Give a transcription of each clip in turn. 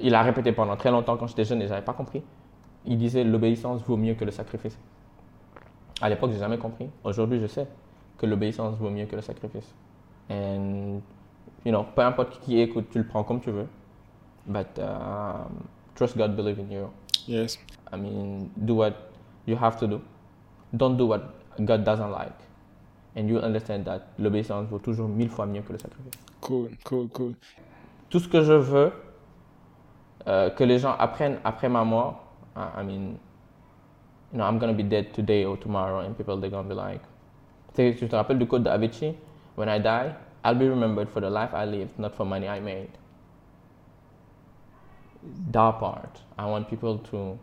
il a répété pendant très longtemps quand j'étais jeune et j'avais pas compris. Il disait l'obéissance vaut mieux que le sacrifice. À l'époque, j'ai jamais compris. Aujourd'hui, je sais que l'obéissance vaut mieux que le sacrifice. Et, you know, peu importe qui écoute, tu le prends comme tu veux. But um, trust God, believe in you. Yes. I mean, do what you have to do. Don't do what God doesn't like. And you'll understand that l'obéissance vaut toujours mille fois mieux que le sacrifice. Cool, cool, cool. Tout ce que je veux euh, que les gens apprennent après ma mort, I mean, you know, I'm gonna be dead today or tomorrow, and people they're gonna be like, tu te rappelles du code de Avicii? When I die, I'll be remembered for the life I lived, not for money I made. That part, I want people to.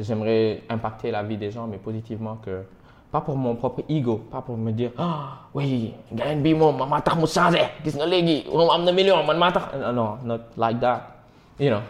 J'aimerais impacter la vie des gens, mais positivement que. Pas pour mon propre ego, pas pour me dire, ah, oui, gain bi mo, mamata mo changé, gis nga léegi, am na million, man mata. No, not like that. You know,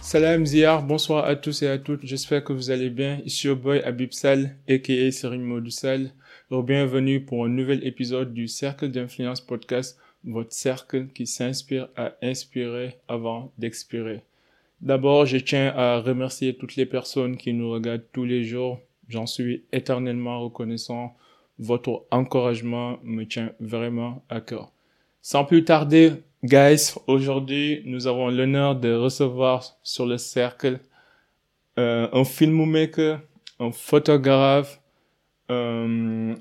Salam Ziar, bonsoir à tous et à toutes, j'espère que vous allez bien. Ici au boy Abib Sal, aka Serine Modou Sal. Bienvenue pour un nouvel épisode du Cercle d'influence podcast, votre cercle qui s'inspire à inspirer avant d'expirer. D'abord, je tiens à remercier toutes les personnes qui nous regardent tous les jours. J'en suis éternellement reconnaissant. Votre encouragement me tient vraiment à cœur. Sans plus tarder, guys, aujourd'hui, nous avons l'honneur de recevoir sur le cercle euh, un filmmaker, un photographe, euh,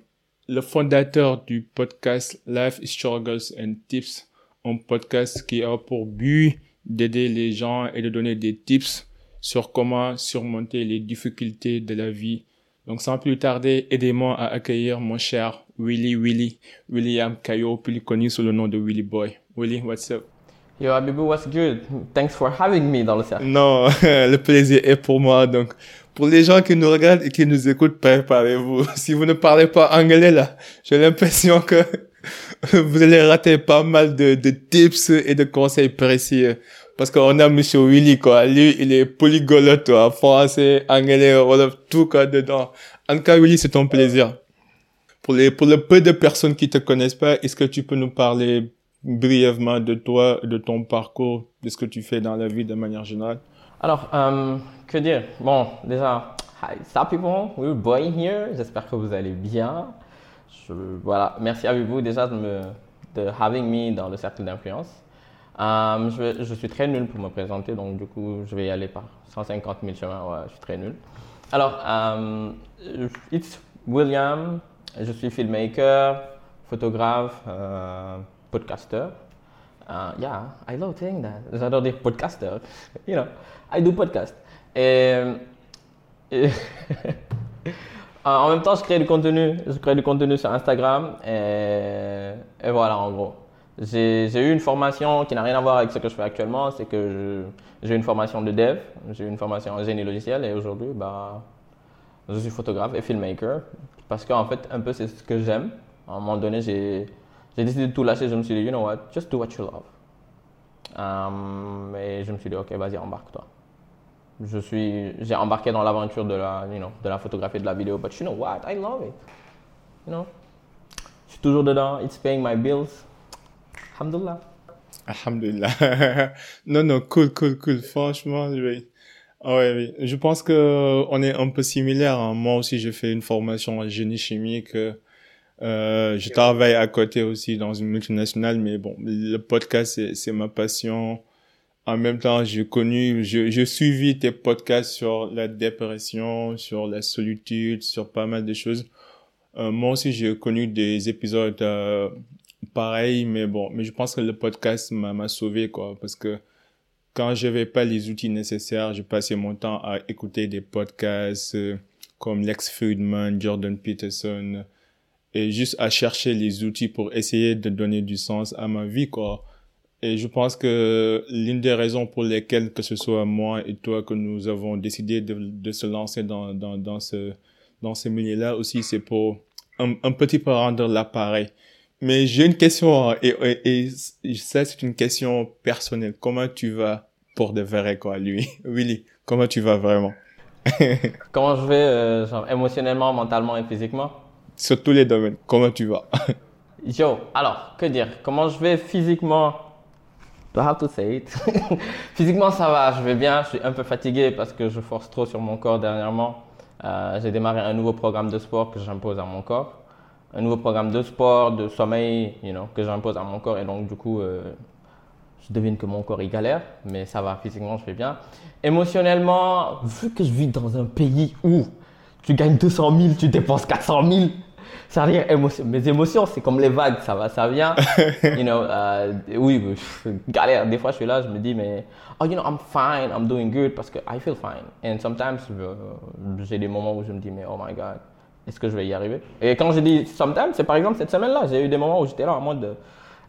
le fondateur du podcast Life Struggles and Tips, un podcast qui a pour but d'aider les gens et de donner des tips sur comment surmonter les difficultés de la vie. Donc sans plus tarder, aidez-moi à accueillir mon cher Willy Willy, William Caillot, plus connu sous le nom de Willy Boy. Willy, what's up? Yo, Abibou, what's good? Thanks for having me dans le cercle. Non, le plaisir est pour moi. Donc, pour les gens qui nous regardent et qui nous écoutent, préparez-vous. Si vous ne parlez pas anglais là, j'ai l'impression que vous allez rater pas mal de, tips et de conseils précis. Parce qu'on a Monsieur Willy, quoi. Lui, il est polyglotte, toi. Français, anglais, wolof, tout, quoi, dedans. En tout cas, Willy, c'est ton plaisir. Pour les, pour le peu de personnes qui te connaissent pas, est-ce que tu peux nous parler brièvement de toi, de ton parcours, de ce que tu fais dans la vie de manière générale? Alors, euh, que dire? Bon, déjà, hi, sup people, we're boy here. J'espère que vous allez bien. Voilà, merci à vous déjà de me, de having me dans le cercle d'influence. Euh, je, je suis très nul pour me présenter, donc du coup, je vais y aller par 150 000 chemins. Ouais, je suis très nul. Alors, euh, it's William. Je suis filmmaker, photographe, euh, podcaster. Uh, yeah, I love saying that. J'adore dire podcaster. You know, I do podcast. Et, en même temps, je crée du contenu. Je crée du contenu sur Instagram. Et, voilà, en gros. J'ai eu une formation qui n'a rien à voir avec ce que je fais actuellement. C'est que j'ai eu une formation de dev. J'ai eu une formation en génie logiciel. Et aujourd'hui, bah, je suis photographe et filmmaker. Parce qu'en fait, un peu, c'est ce que j'aime. À un moment donné, j'ai décidé de tout lâcher. Je me suis dit, you know what, just do what you love. Um, et je me suis dit, ok, vas-y, embarque-toi. Je suis, j'ai embarqué dans l'aventure de la, you know, de la photographie de la vidéo. But you know what, I love it. You know, je suis toujours dedans. It's paying my bills. Alhamdulillah. Alhamdulillah. non, non, cool, cool, cool. Franchement, oui. Ah ouais, oui. Je pense que on est un peu similaires. hein. Moi aussi, j'ai fait une formation en génie chimique. Euh, je travaille à côté aussi dans une multinationale, mais bon, le podcast, c'est ma passion. En même temps, j'ai connu, je, je suivi tes podcasts sur la dépression, sur la solitude, sur pas mal de choses. Euh, moi aussi, j'ai connu des épisodes euh, pareils, mais bon, mais je pense que le podcast m'a, sauvé, quoi, parce que quand j'avais pas les outils nécessaires, je passais mon temps à écouter des podcasts euh, comme Lex Friedman, Jordan Peterson, et juste à chercher les outils pour essayer de donner du sens à ma vie, quoi. Et je pense que l'une des raisons pour lesquelles que ce soit moi et toi que nous avons décidé de, de se lancer dans, dans, dans ce, dans ce milieu-là aussi, c'est pour un, un petit peu rendre l'appareil Mais j'ai une question, et, et, et ça, c'est une question personnelle. Comment tu vas pour de vrai, quoi, lui? Willy, comment tu vas vraiment? Comment je vais, euh, genre, émotionnellement, mentalement et physiquement? Sur tous les domaines, comment tu vas? Yo, alors, que dire? Comment je vais physiquement? Do I have to say physiquement, ça va, je vais bien. Je suis un peu fatigué parce que je force trop sur mon corps dernièrement. Euh, j'ai démarré un nouveau programme de sport que j'impose à mon corps. Un nouveau programme de sport, de sommeil, you know, que j'impose à mon corps. Et donc, du coup, euh, je devine que mon corps il galère, mais ça va, physiquement je vais bien. Émotionnellement, vu que je vis dans un pays où tu gagnes 200 000, tu dépenses 400 000, dire émotion. Mes émotions, c'est comme les vagues, ça va, ça vient. you know, euh, oui, galère. Des fois, je suis là, je me dis, mais, oh, you know, I'm fine, I'm doing good parce que I feel fine. And sometimes, euh, j'ai des moments où je me dis, mais oh my God, est-ce que je vais y arriver? Et quand je dis sometimes, c'est par exemple cette semaine-là, j'ai eu des moments où j'étais là en mode,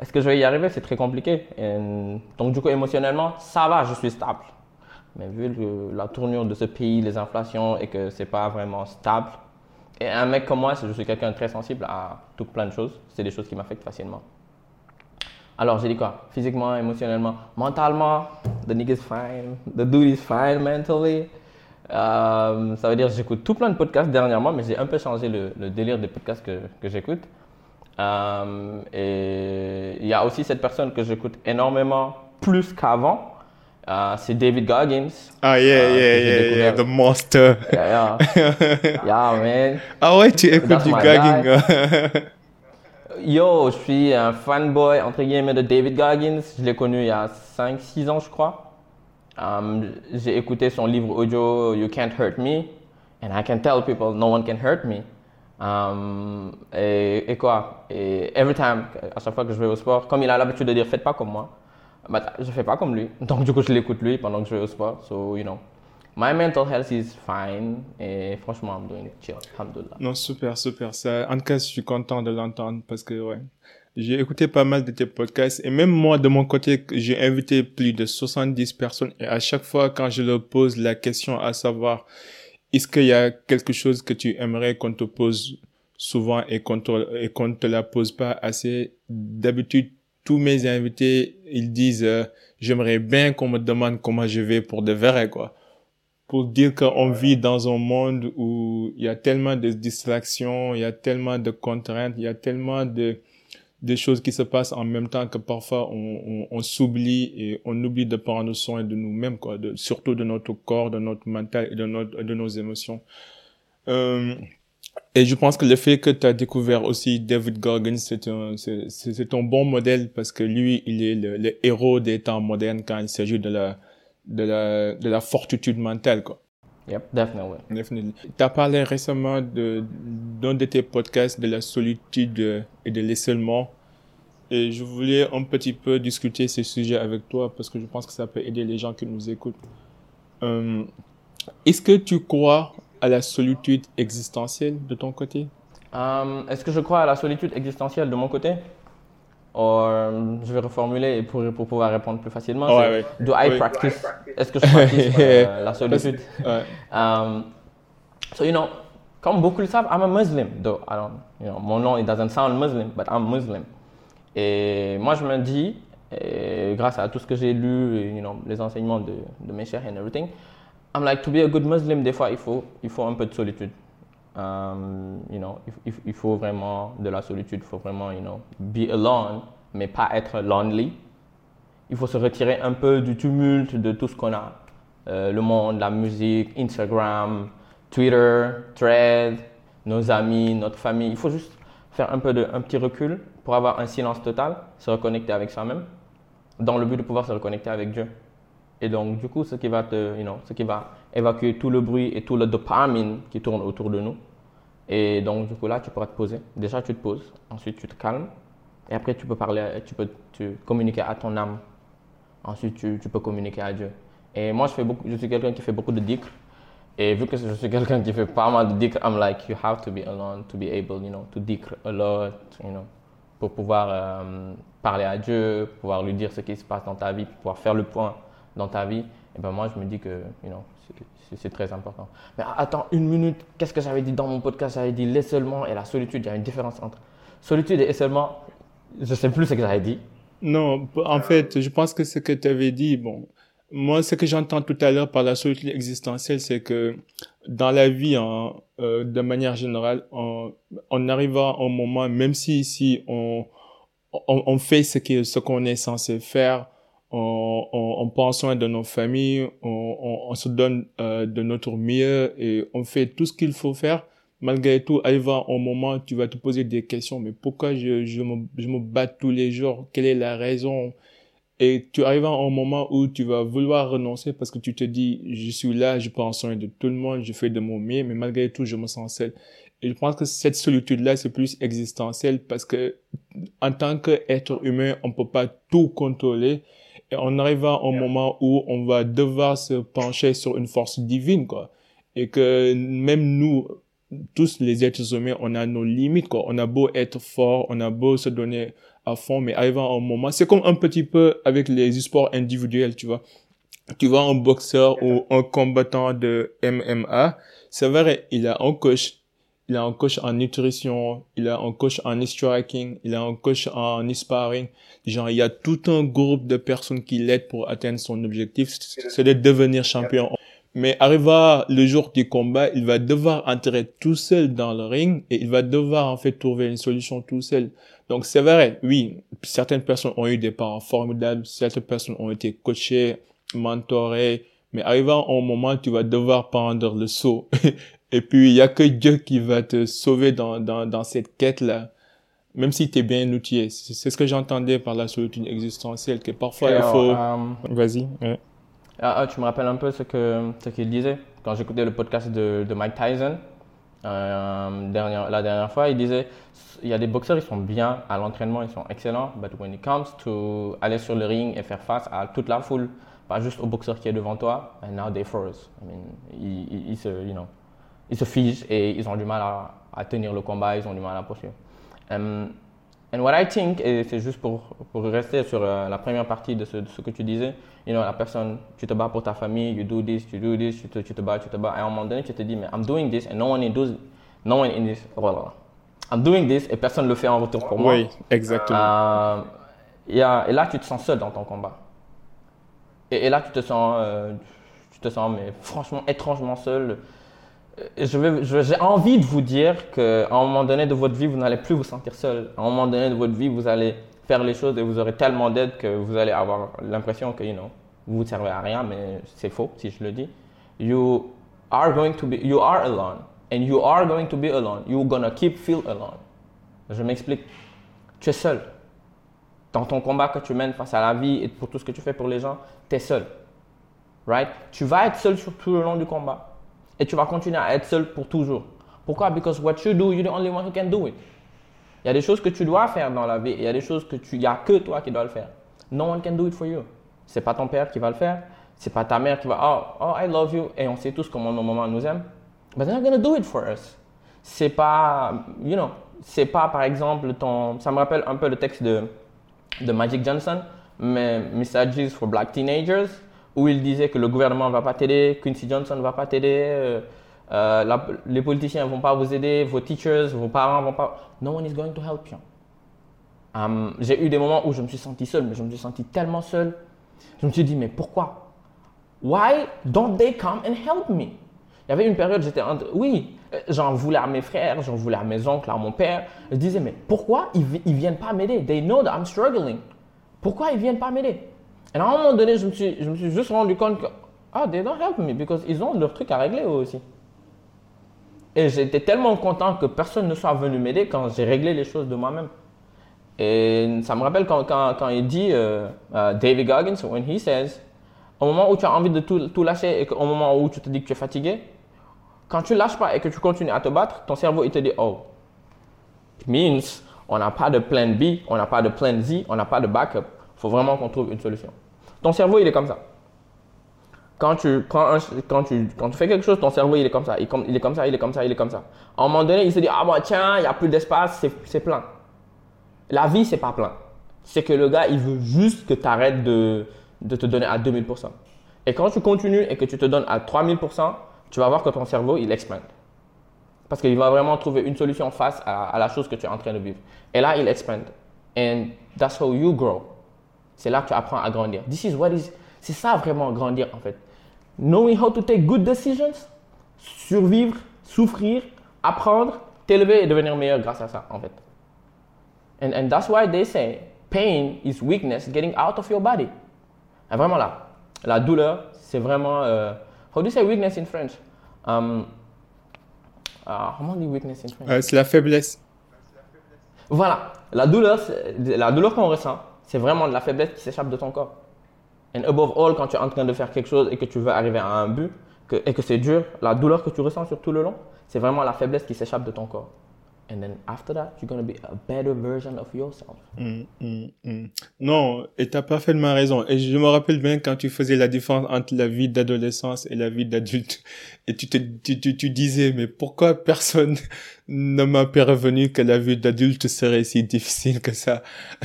est-ce que je vais y arriver? C'est très compliqué. Donc, du coup, émotionnellement, ça va, je suis stable. Mais vu la tournure de ce pays, les inflations et que c'est pas vraiment stable, et un mec comme moi, je suis quelqu'un très sensible à tout plein de choses. C'est des choses qui m'affectent facilement. Alors, j'ai dit quoi? Physiquement, émotionnellement, mentalement, the nigga is fine, the dude is fine mentally. Euh, ça veut dire que j'écoute tout plein de podcasts dernièrement, mais j'ai un peu changé le, délire des podcasts que, que j'écoute. Euh, et il y a aussi cette personne que j'écoute énormément plus qu'avant. Uh, c'est David Goggins. Ah, yeah, uh, yeah, yeah, yeah, the monster. Yeah, yeah. yeah, man. Ah ouais, tu écoutes du Goggins. Yo, je suis un fanboy, entre guillemets, de David Goggins. Je l'ai connu il y a 5-6 ans, je crois. Um, J'ai écouté son livre audio You Can't Hurt Me. And I can tell people, no one can hurt me. Um, et, et, quoi? Et every time, à chaque fois que je vais au sport, comme il a l'habitude de dire faites pas comme moi, bah, je fais pas comme lui. Donc du coup, je l'écoute lui pendant que je vais au sport. So, you know, my mental health is fine. Et franchement, I'm doing chill. Alhamdulillah. Non, super, super. Ça, en tout cas, je suis content de l'entendre parce que, ouais. J'ai écouté pas mal de tes podcasts et même moi, de mon côté, j'ai invité plus de 70 personnes et à chaque fois, quand je leur pose la question à savoir est-ce qu'il y a quelque chose que tu aimerais qu'on te pose souvent et qu'on te, et qu'on te la pose pas assez? D'habitude, tous mes invités, ils disent, euh, j'aimerais bien qu'on me demande comment je vais pour de vrai, quoi. Pour dire qu'on vit dans un monde où il y a tellement de distractions, il y a tellement de contraintes, il y a tellement de, des choses qui se passent en même temps que parfois on, on, on s'oublie et on oublie de prendre soin de nous-mêmes, quoi, de, surtout de notre corps, de notre mental et de, notre, de nos émotions. Euh, et je pense que le fait que tu as découvert aussi David Goggins, c'est un, c'est, un bon modèle parce que lui, il est le, le, héros des temps modernes quand il s'agit de la, de la, de la fortitude mentale, quoi. Yep, definitely. Definitely. Tu as parlé récemment de, d'un de tes podcasts de la solitude et de l'isolement. Et je voulais un petit peu discuter ce sujet avec toi parce que je pense que ça peut aider les gens qui nous écoutent. Euh, est-ce que tu crois à la solitude existentielle de ton côté? Um, Est-ce que je crois à la solitude existentielle de mon côté? Or, je vais reformuler pour, pour pouvoir répondre plus facilement. Oh, ouais, Do I practice? Est-ce que je pratique euh, la solitude? um, So, you know, comme beaucoup le savent, I'm a Muslim. Though. I don't, you know, mon nom, it doesn't sound Muslim, but I'm Muslim. Et moi, je me dis, et grâce à tout ce que j'ai lu, et, you know, les enseignements de, de mes chers and everything, I'm like, to be a good Muslim, des fois, il faut, il faut un peu de solitude. Um, you know, il, il, faut vraiment de la solitude, il faut vraiment, you know, be alone, mais pas être lonely. Il faut se retirer un peu du tumulte de tout ce qu'on a. Euh, le monde, la musique, Instagram, Twitter, Thread, nos amis, notre famille. Il faut juste faire un peu de, un petit recul pour avoir un silence total, se reconnecter avec soi-même, dans le but de pouvoir se reconnecter avec Dieu. Et donc, du coup, ce qui va te, you know, ce qui va évacuer tout le bruit et tout le dopamine qui tourne autour de nous. Et donc, du coup, là, tu pourras te poser. Déjà, tu te poses. Ensuite, tu te calmes. Et après, tu peux parler, tu peux tu, communiquer à ton âme. Ensuite, tu, peux communiquer à Dieu. Et moi, je, fais beaucoup, je suis quelqu'un qui fait beaucoup de dhikr. Et vu que je suis quelqu'un qui fait pas mal de dhikr, I'm like, you have to be alone to be able, you know, to dhikr a lot, you know, pour pouvoir euh, parler à Dieu, pouvoir lui dire ce qui se passe dans ta vie, pour pouvoir faire le point dans ta vie, et ben moi je me dis que you know, c'est très important. Mais attends une minute, qu'est-ce que j'avais dit dans mon podcast? J'avais dit l'isolement et la solitude. Il y a une différence entre solitude et isolement. Je sais plus ce que j'avais dit. Non, en fait, je pense que ce que tu avais dit, bon, moi, ce que j'entends tout à l'heure par la solitude existentielle, c'est que dans la vie, hein, de manière générale, on, on arrive à un moment, même si ici on, on, fait ce qu'on est censé faire, on, on, on, prend soin de nos familles, on, on se donne euh, de notre mieux et on fait tout ce qu'il faut faire, malgré tout, arrivant au moment, tu vas te poser des questions. Mais pourquoi je, je, me, je me bats tous les jours? Quelle est la raison? Et tu arrives un moment où tu vas vouloir renoncer parce que tu te dis, je suis là, je prends soin de tout le monde, je fais de mon mieux, mais malgré tout, je me sens seul. Et je pense que cette solitude-là, c'est plus existentiel parce que en tant qu'être humain, on peut pas tout contrôler. Et on arrive à un moment où on va devoir se pencher sur une force divine, quoi. Et que même nous, tous les êtres humains, on a nos limites, quoi. On a beau être fort, on a beau se donner à fond, mais arrivant à un moment, c'est comme un petit peu avec les sports individuels, tu vois. Tu vois un boxeur ou un combattant de MMA, c'est vrai, il a un coach, il a un coach en nutrition, il a un coach en striking, il a un coach en sparring. Genre, il y a tout un groupe de personnes qui l'aident pour atteindre son objectif, c'est de devenir champion. Mais arriva le jour du combat, il va devoir entrer tout seul dans le ring et il va devoir en fait trouver une solution tout seul. Donc c'est vrai, oui, certaines personnes ont eu des parents formidables, certaines personnes ont été coachées, mentorées, mais arrivant au moment, tu vas devoir prendre le saut. et puis il y a que Dieu qui va te sauver dans, dans, dans cette quête-là. Même si tu es bien outillé. C'est ce que j'entendais par la solitude existentielle, que parfois il faut... Euh, Vas-y. Ouais. Ah, ah, tu me rappelles un peu ce que ce qu'il disait quand j'écoutais le podcast de, de Mike Tyson. Euh, dernière, la dernière fois, il disait il y a des boxeurs, ils sont bien à l'entraînement, ils sont excellents, but when it comes to aller sur le ring et faire face à toute la foule, pas juste au boxeur qui est devant toi, and now they froze. I mean, ils, ils, se, you know, ils se figent et ils ont du mal à, à tenir le combat, ils ont du mal à poursuivre. Um, And what I think, et c'est juste pour, pour rester sur euh, la première partie de ce, de ce, que tu disais, you know, la personne, tu te bats pour ta famille, you do this, you do this, tu te, tu te bats, tu te bats. Et à un moment donné, tu te dis, mais I'm doing this and no one, no one in this, voilà. I'm doing this et personne ne le fait en retour pour moi. Oui, exactement. Euh, et, et, là, tu te sens seul dans ton combat. Et, et là, tu te sens, euh, tu te sens, mais franchement, étrangement seul. Euh, j'ai envie de vous dire qu'à un moment donné de votre vie, vous n'allez plus vous sentir seul. À un moment donné de votre vie, vous allez faire les choses et vous aurez tellement d'aide que vous allez avoir l'impression que, you know, vous ne servez à rien, mais c'est faux si je le dis. You are going to be, you are alone. And you are going to be alone. You're gonna keep feel alone. Je m'explique. Tu es seul. Dans ton combat que tu mènes face à la vie et pour tout ce que tu fais pour les gens, tu es seul. Right? Tu vas être seul sur tout le long du combat. Et tu vas continuer à être seul pour toujours. Pourquoi? Because what you do, you're the only one who can do it. Il y a des choses que tu dois faire dans la vie. Il y a des choses que tu, il y a que toi qui dois le faire. No one can do it for you. C'est pas ton père qui va le faire. C'est pas ta mère qui va, oh, oh, I love you. Et on sait tous comment nos mamans nous aiment. But they're not gonna do it for us. C'est pas, you know, c'est pas par exemple ton, ça me rappelle un peu le texte de, de Magic Johnson, Messages for Black Teenagers où il disait que le gouvernement ne va pas t'aider, Quincy Johnson ne va pas t'aider, euh, euh, les politiciens ne vont pas vous aider, vos teachers, vos parents ne vont pas. No one is going to help you. Um, j'ai eu des moments où je me suis senti seul, mais je me suis senti tellement seul. Je me suis dit, mais pourquoi? Why don't they come and help me? Il y avait une période, j'étais. Oui, j'en voulais à mes frères, j'en voulais à mes oncles, à mon père. Je disais, mais pourquoi ils ne viennent pas m'aider? They know that I'm struggling. Pourquoi ils ne viennent pas m'aider? Et à un moment donné, je me suis, juste rendu compte que, ah, they don't help me because ils ont leurs trucs à régler eux aussi. Et j'étais tellement content que personne ne soit venu m'aider quand j'ai réglé les choses de moi-même. Et ça me rappelle quand, il dit, euh, uh, David Goggins, when he says, au moment où tu as envie de tout, tout lâcher et au moment où tu te dis que tu es fatigué, quand tu lâches pas et que tu continues à te battre, ton cerveau il te dit, oh, it means on n'a pas de plan B, on n'a pas de plan Z, on n'a pas de backup. Il faut vraiment qu'on trouve une solution. Ton cerveau, il est comme ça. Quand tu, prends quand, tu, quand tu fais quelque chose, ton cerveau, il est comme ça. Il, est comme ça, il est comme ça, il est comme ça. À un moment donné, il se dit, ah bah tiens, il n'y a plus d'espace, c'est plein. La vie, c'est pas plein. C'est que le gars, il veut juste que tu arrêtes de, de te donner à 2000%. Et quand tu continues et que tu te donnes à 3000%, tu vas voir que ton cerveau, il expande. Parce qu'il va vraiment trouver une solution face à, à, la chose que tu es en train de vivre. Et là, il expande. And that's how you grow. C'est là que tu apprends à grandir. This is what is. C'est ça vraiment grandir en fait. Knowing how to take good decisions, survivre, souffrir, apprendre, t'élever et devenir meilleur grâce à ça en fait. And, and that's why they say pain is weakness getting out of your body. Et vraiment là, la douleur, c'est vraiment. Euh, how do you say weakness in French? Um, uh, comment on dit weakness in French? Euh, c'est la faiblesse. Voilà, la douleur, la douleur qu'on ressent, c'est vraiment de la faiblesse qui s'échappe de ton corps. And above all, quand tu es en train de faire quelque chose et que tu veux arriver à un but et que c'est dur, la douleur que tu ressens sur tout le long, c'est vraiment la faiblesse qui s'échappe de ton corps. And then after that, you're going to be a better version of yourself. Mm, mm, mm. Non, et t'as parfaitement raison. Et je me rappelle bien quand tu faisais la différence entre la vie d'adolescence et la vie d'adulte. Et tu te, tu, tu, tu disais, mais pourquoi personne ne m'a prévenu que la vie d'adulte serait si difficile que ça?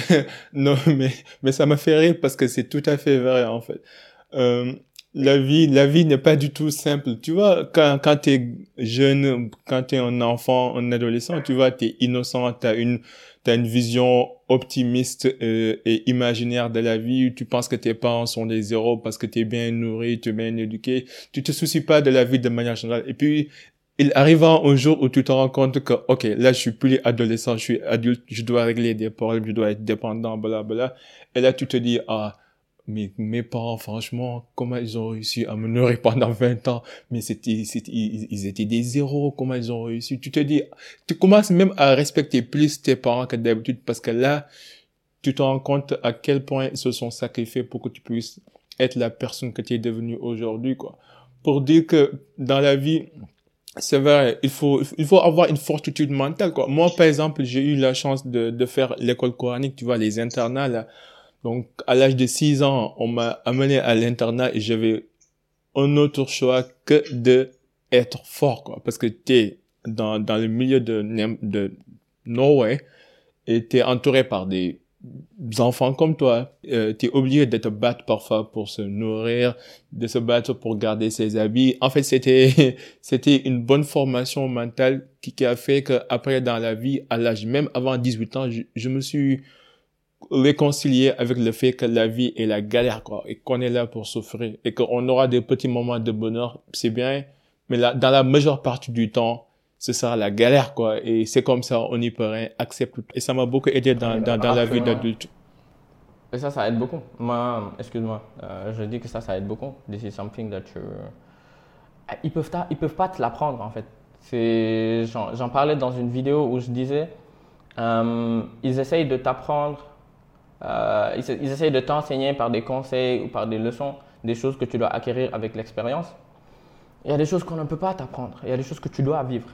non, mais, mais ça m'a fait rire parce que c'est tout à fait vrai, en fait. Euh, la vie, la vie n'est pas du tout simple. Tu vois, quand, quand t'es jeune, quand t'es un enfant, un adolescent, tu vois, t'es innocent, t'as une, t'as une vision optimiste euh, et imaginaire de la vie. Tu penses que tes parents sont des héros parce que t'es bien nourri, tu es bien éduqué. Tu te soucies pas de la vie de manière générale. Et puis, il arriva un jour où tu te rends compte que, ok, là, je suis plus adolescent, je suis adulte, je dois régler des problèmes, je dois être dépendant, bla, bla. Et là, tu te dis, ah, mais mes parents, franchement, comment ils ont réussi à me nourrir pendant 20 ans? Mais c'était, c'était, ils, ils étaient des héros, comment ils ont réussi? Tu te dis, tu commences même à respecter plus tes parents que d'habitude parce que là, tu te rends compte à quel point ils se sont sacrifiés pour que tu puisses être la personne que tu es devenue aujourd'hui, quoi. Pour dire que dans la vie, c'est vrai, il faut, il faut avoir une fortitude mentale, quoi. Moi, par exemple, j'ai eu la chance de, de faire l'école coranique, tu vois, les internats, là. Donc, à l'âge de 6 ans, on m'a amené à l'internat et j'avais un autre choix que de être fort, quoi. Parce que t'es dans, dans le milieu de, de Norway et t'es entouré par des enfants comme toi. Euh, t'es obligé de te battre parfois pour se nourrir, de se battre pour garder ses habits. En fait, c'était, c'était une bonne formation mentale qui, qui a fait que après dans la vie, à l'âge, même avant 18 ans, je, je me suis réconcilier avec le fait que la vie est la galère, quoi, et qu'on est là pour souffrir, et qu'on aura des petits moments de bonheur, c'est bien, mais là, dans la majeure partie du temps, ce sera la galère, quoi, et c'est comme ça, on y peut rien, accepte tout. Et ça m'a beaucoup aidé dans, dans, dans la vie d'adulte. Et ça, ça aide beaucoup. Moi, excuse-moi, euh, je dis que ça, ça aide beaucoup. This is something that you... Ils peuvent, ta- ils peuvent pas te l'apprendre, en fait. J'en parlais dans une vidéo où je disais, euh, ils essayent de t'apprendre, euh, ils, essayent de t'enseigner par des conseils ou par des leçons, des choses que tu dois acquérir avec l'expérience. Il y a des choses qu'on ne peut pas t'apprendre. Il y a des choses que tu dois vivre.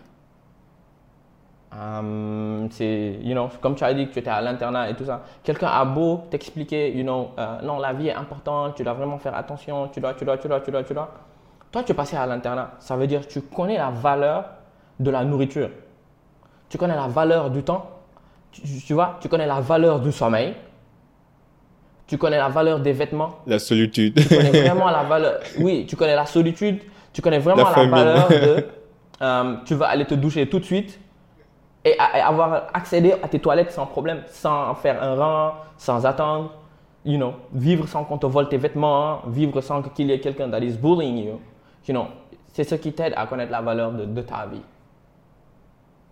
Euh, c'est, you know, comme tu as dit que tu étais à l'internat et tout ça. Quelqu'un a beau t'expliquer, you know, euh, non, la vie est importante, tu dois vraiment faire attention, tu dois, tu dois, tu dois, tu dois, tu dois. Toi, tu es passé à l'internat. Ça veut dire que tu connais la valeur de la nourriture. Tu connais la valeur du temps. Tu vois, tu connais la valeur du sommeil. Tu connais la valeur des vêtements? La solitude. Tu connais vraiment la valeur. Oui, tu connais la solitude. Tu connais vraiment La valeur de. euh, tu vas aller te doucher tout de suite et, avoir accédé à tes toilettes sans problème, sans faire un rang, sans attendre. You know, vivre sans qu'on te vole tes vêtements, vivre sans qu'il y ait quelqu'un that is bullying you. You know, c'est ce qui t'aide à connaître la valeur de, de ta vie.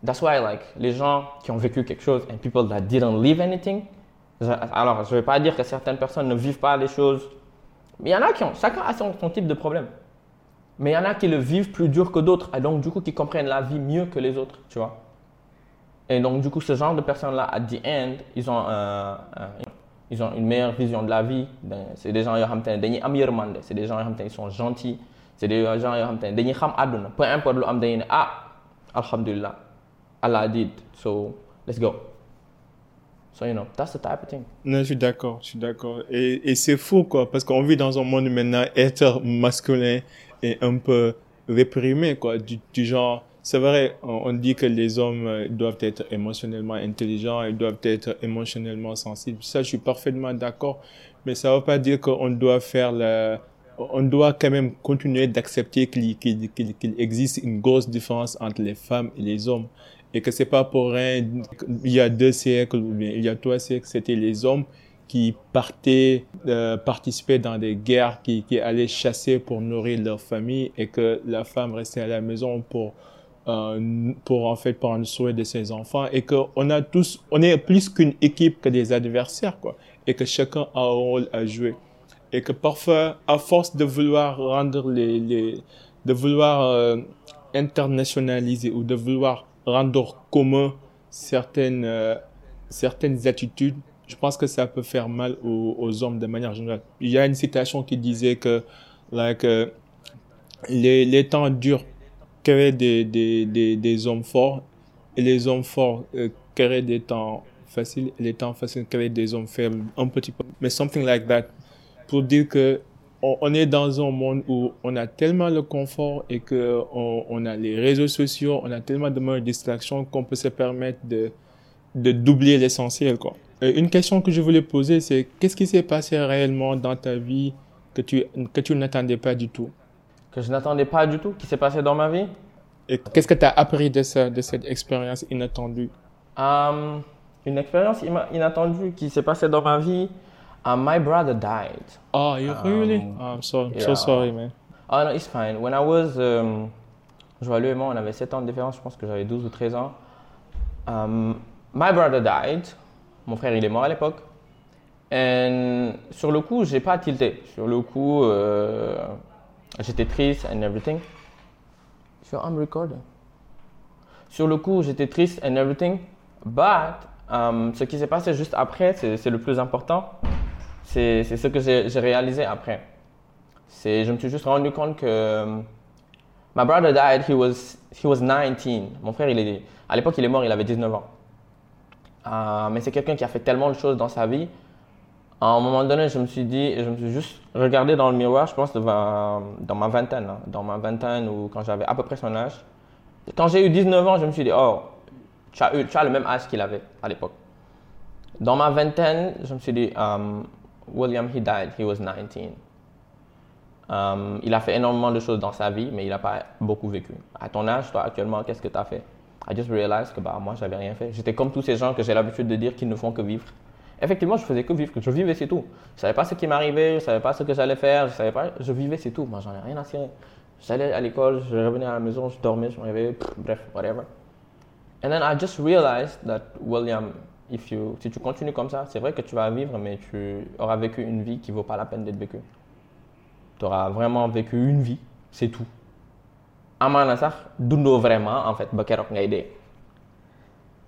That's why, like, les gens qui ont vécu quelque chose and people that didn't live anything. Alors, je ne vais pas dire que certaines personnes ne vivent pas les choses mais il y en a qui ont, chacun a son, son type de problème. Mais il y en a qui le vivent plus dur que d'autres, et donc du coup qui comprennent la vie mieux que les autres, tu vois. Et donc du coup, ce genre de personnes-là, at the end, ils ont, un- un- ils ont une meilleure vision de la vie. Ben, C'est des gens c'est des gens ils sont gentils, c'est des gens qui ont dañuy xam àdduna. Peu importe ne ah, alhamdulillah, Allah did, so let's go. So you know, that's the type of thing. Non, je suis d'accord, je suis d'accord. Et, et c'est fou, quoi, parce qu'on vit dans un monde maintenant, être masculin est un peu réprimé, quoi, du, genre, c'est vrai, on, dit que les hommes euh, doivent être émotionnellement intelligents, ils doivent être émotionnellement sensibles. Ça, je suis parfaitement d'accord, mais ça veut pas dire qu'on doit faire la, on doit quand même continuer d'accepter qu'il qu'il- qu'il- qu'il existe une grosse différence entre les femmes et les hommes. Et que c'est pas pour rien, il y a deux siècles il y a trois siècles, c'était les hommes qui partaient, euh, participaient dans des guerres, qui, qui allaient chasser pour nourrir leur famille et que la femme restait à la maison pour euh, pour en fait prendre soin de ses enfants et que on a tous on est plus qu'une équipe que des adversaires quoi et que chacun a un rôle à jouer. Et que parfois à force de vouloir rendre les, les de vouloir euh, internationaliser ou de vouloir rendre commun certaines euh, certaines attitudes je pense que ça peut faire mal aux, aux, hommes de manière générale. Il y a une citation qui disait que like euh, les, les temps durent créer des, des, des, des, hommes forts et les hommes forts euh, créent des temps faciles et les temps faciles créent des hommes faibles. Un petit peu. Mais something like that pour dire que on, on, est dans un monde où on a tellement le confort et que on, on a les réseaux sociaux on a tellement de distractions qu'on peut se permettre de de doubler l'essentiel quoi et une question que je voulais poser c'est qu'est-ce qui s'est passé réellement dans ta vie que tu que tu n'attendais pas du tout? Que je n'attendais pas du tout, qui s'est passé dans ma vie? Et qu'est-ce que tu as appris de, ça, de cette expérience inattendue? Um, Une expérience inattendue qui s'est passée dans ma vie. Um, my brother died. Oh, you um, really? Oh, I'm so, yeah. so sorry, man. Oh, no, it's fine. When I was. Um, lui et moi, on avait 7 ans de différence. Je pense que j'avais 12 ou 13 ans. Um, my brother died. Mon frère, il est mort à l'époque. Et sur le coup, j'ai pas tilté. Sur le coup. Euh, J'étais triste and everything. So I'm recording. Sur le coup, j'étais triste and everything. But um, ce qui s'est passé juste après, c'est le plus important. C'est ce que j'ai réalisé après. Je me suis juste rendu compte que um, my brother died, he was, he was 19. Mon frère, il est, à l'époque, il est mort, il avait 19 ans. Uh, mais c'est quelqu'un qui a fait tellement de choses dans sa vie à un moment donné, je me suis dit, je me suis juste regardé dans le miroir, je pense, dans ma vingtaine, hein, dans ma vingtaine ou quand j'avais à peu près son âge. Quand j'ai eu 19 ans, je me suis dit, oh, tu as, eu, tu le même âge qu'il avait à l'époque. Dans ma vingtaine, je me suis dit, um, William, he died, he was 19. Um, il a fait énormément de choses dans sa vie, mais il n'a pas beaucoup vécu. À ton âge, toi, actuellement, qu'est-ce que tu as fait? I just realized que bah, moi, j'avais rien fait. J'étais comme tous ces gens que j'ai l'habitude de dire qu'ils ne font que vivre effectivement, je faisais que vivre, je vivais, c'est tout. Je savais pas ce qui m'arrivait, je savais pas ce que j'allais faire, je savais pas, je vivais, c'est tout. Moi, j'en ai rien à cirer. J'allais à l'école, je revenais à la maison, je dormais, je me réveillais, bref, whatever. And then I just realized that, William, if you, si tu continues comme ça, c'est vrai que tu vas vivre, mais tu auras vécu une vie qui vaut pas la peine d'être vécue. Tu auras vraiment vécu une vie, c'est tout. Amana vraiment en fait.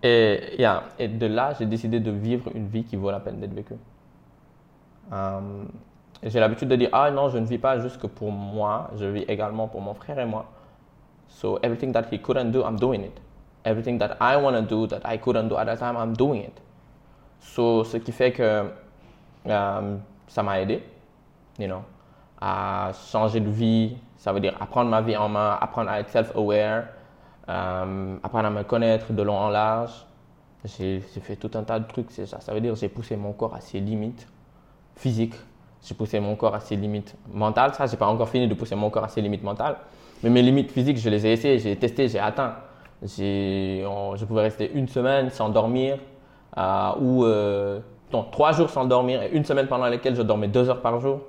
Et, yeah, et de là, j'ai décidé de vivre une vie qui vaut la peine d'être vécue. Um, j'ai l'habitude de dire, ah non, je ne vis pas juste que pour moi, je vis également pour mon frère et moi. So everything that he couldn't do, I'm doing it. Everything that I want to do that I couldn't do at that time, I'm doing it. So ce qui fait que um, ça m'a aidé, you know, à changer de vie. Ça veut dire apprendre ma vie en main, apprendre à être self-aware, euh, apprendre à me connaître de long en large. J'ai fait tout un tas de trucs, ça. Ça veut dire j'ai poussé mon corps à ses limites physiques. J'ai poussé mon corps à ses limites mentales. Ça, j'ai pas encore fini de pousser mon corps à ses limites mentales. Mais mes limites physiques, je les ai essayées, j'ai testé, j'ai atteint. Je pouvais rester une semaine sans dormir euh, ou euh, trois jours sans dormir et une semaine pendant laquelle je dormais deux heures par jour.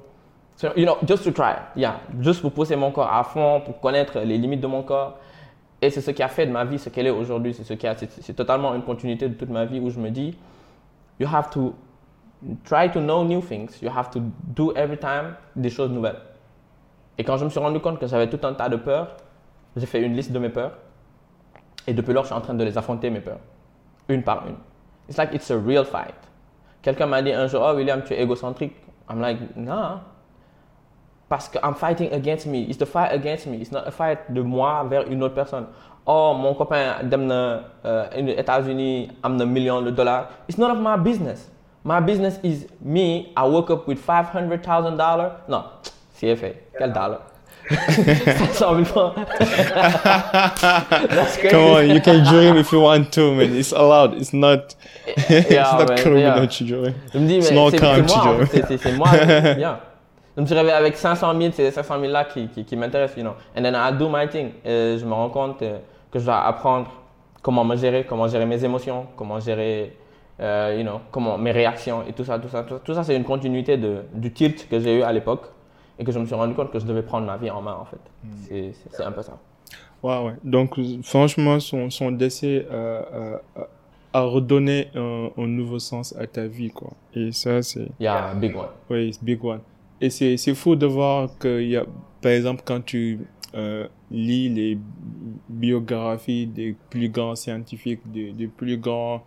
So, you know, just to try, yeah, juste pour pousser mon corps à fond, pour connaître les limites de mon corps et c'est ce qui a fait de ma vie ce qu'elle est aujourd'hui. C'est ce qui c'est totalement une continuité de toute ma vie où je me dis, you have to try to know new things. You have to do every time des choses nouvelles. Et quand je me suis rendu compte que j'avais tout un tas de peurs, j'ai fait une liste de mes peurs. Et depuis lors, je suis en train de les affronter, mes peurs. Une par une. It's like it's a real fight. Quelqu'un m'a dit un jour, oh William, tu es égocentrique. I'm like, non. Parce que I'm fighting against me. It's the fight against me. It's not a fight de moi vers une autre personne. Oh, mon copain dem na uh, États-Unis am na million de dollars. It's none of my business. My business is me. I woke up with five hundred thousand dollars. Non, c'est fait. Quel dollar? 500 000 francs. That's crazy. Come on, you can dream if you want to, man. It's allowed. It's not. it's not man, yeah. to dream. Je me dis, mais c'est moi. C'est moi. Bien. Je me suis réveillé avec 500 000, c'est ces 500 000 là qui, qui, qui m'intéressent, you know. And then I do my thing. Et je me rends compte euh, que je dois apprendre comment me gérer, comment gérer mes émotions, comment gérer, euh, you know, comment mes réactions et tout ça, tout ça, tout ça. Tout ça, c'est une continuité de, du tilt que j'ai eu à l'époque et que je me suis rendu compte que je devais prendre ma vie en main, en fait. Hmm. C'est- un peu ça. Ouais, ouais. Donc, franchement, son, son décès euh, euh, a redonné un, un nouveau sens à ta vie, quoi. Et ça, c'est, Il y a un big one. oui, c'est big one. Et c'est, c'est fou de voir qu'il y a, par exemple, quand tu euh, lis les biographies des plus grands scientifiques, des, des plus grands,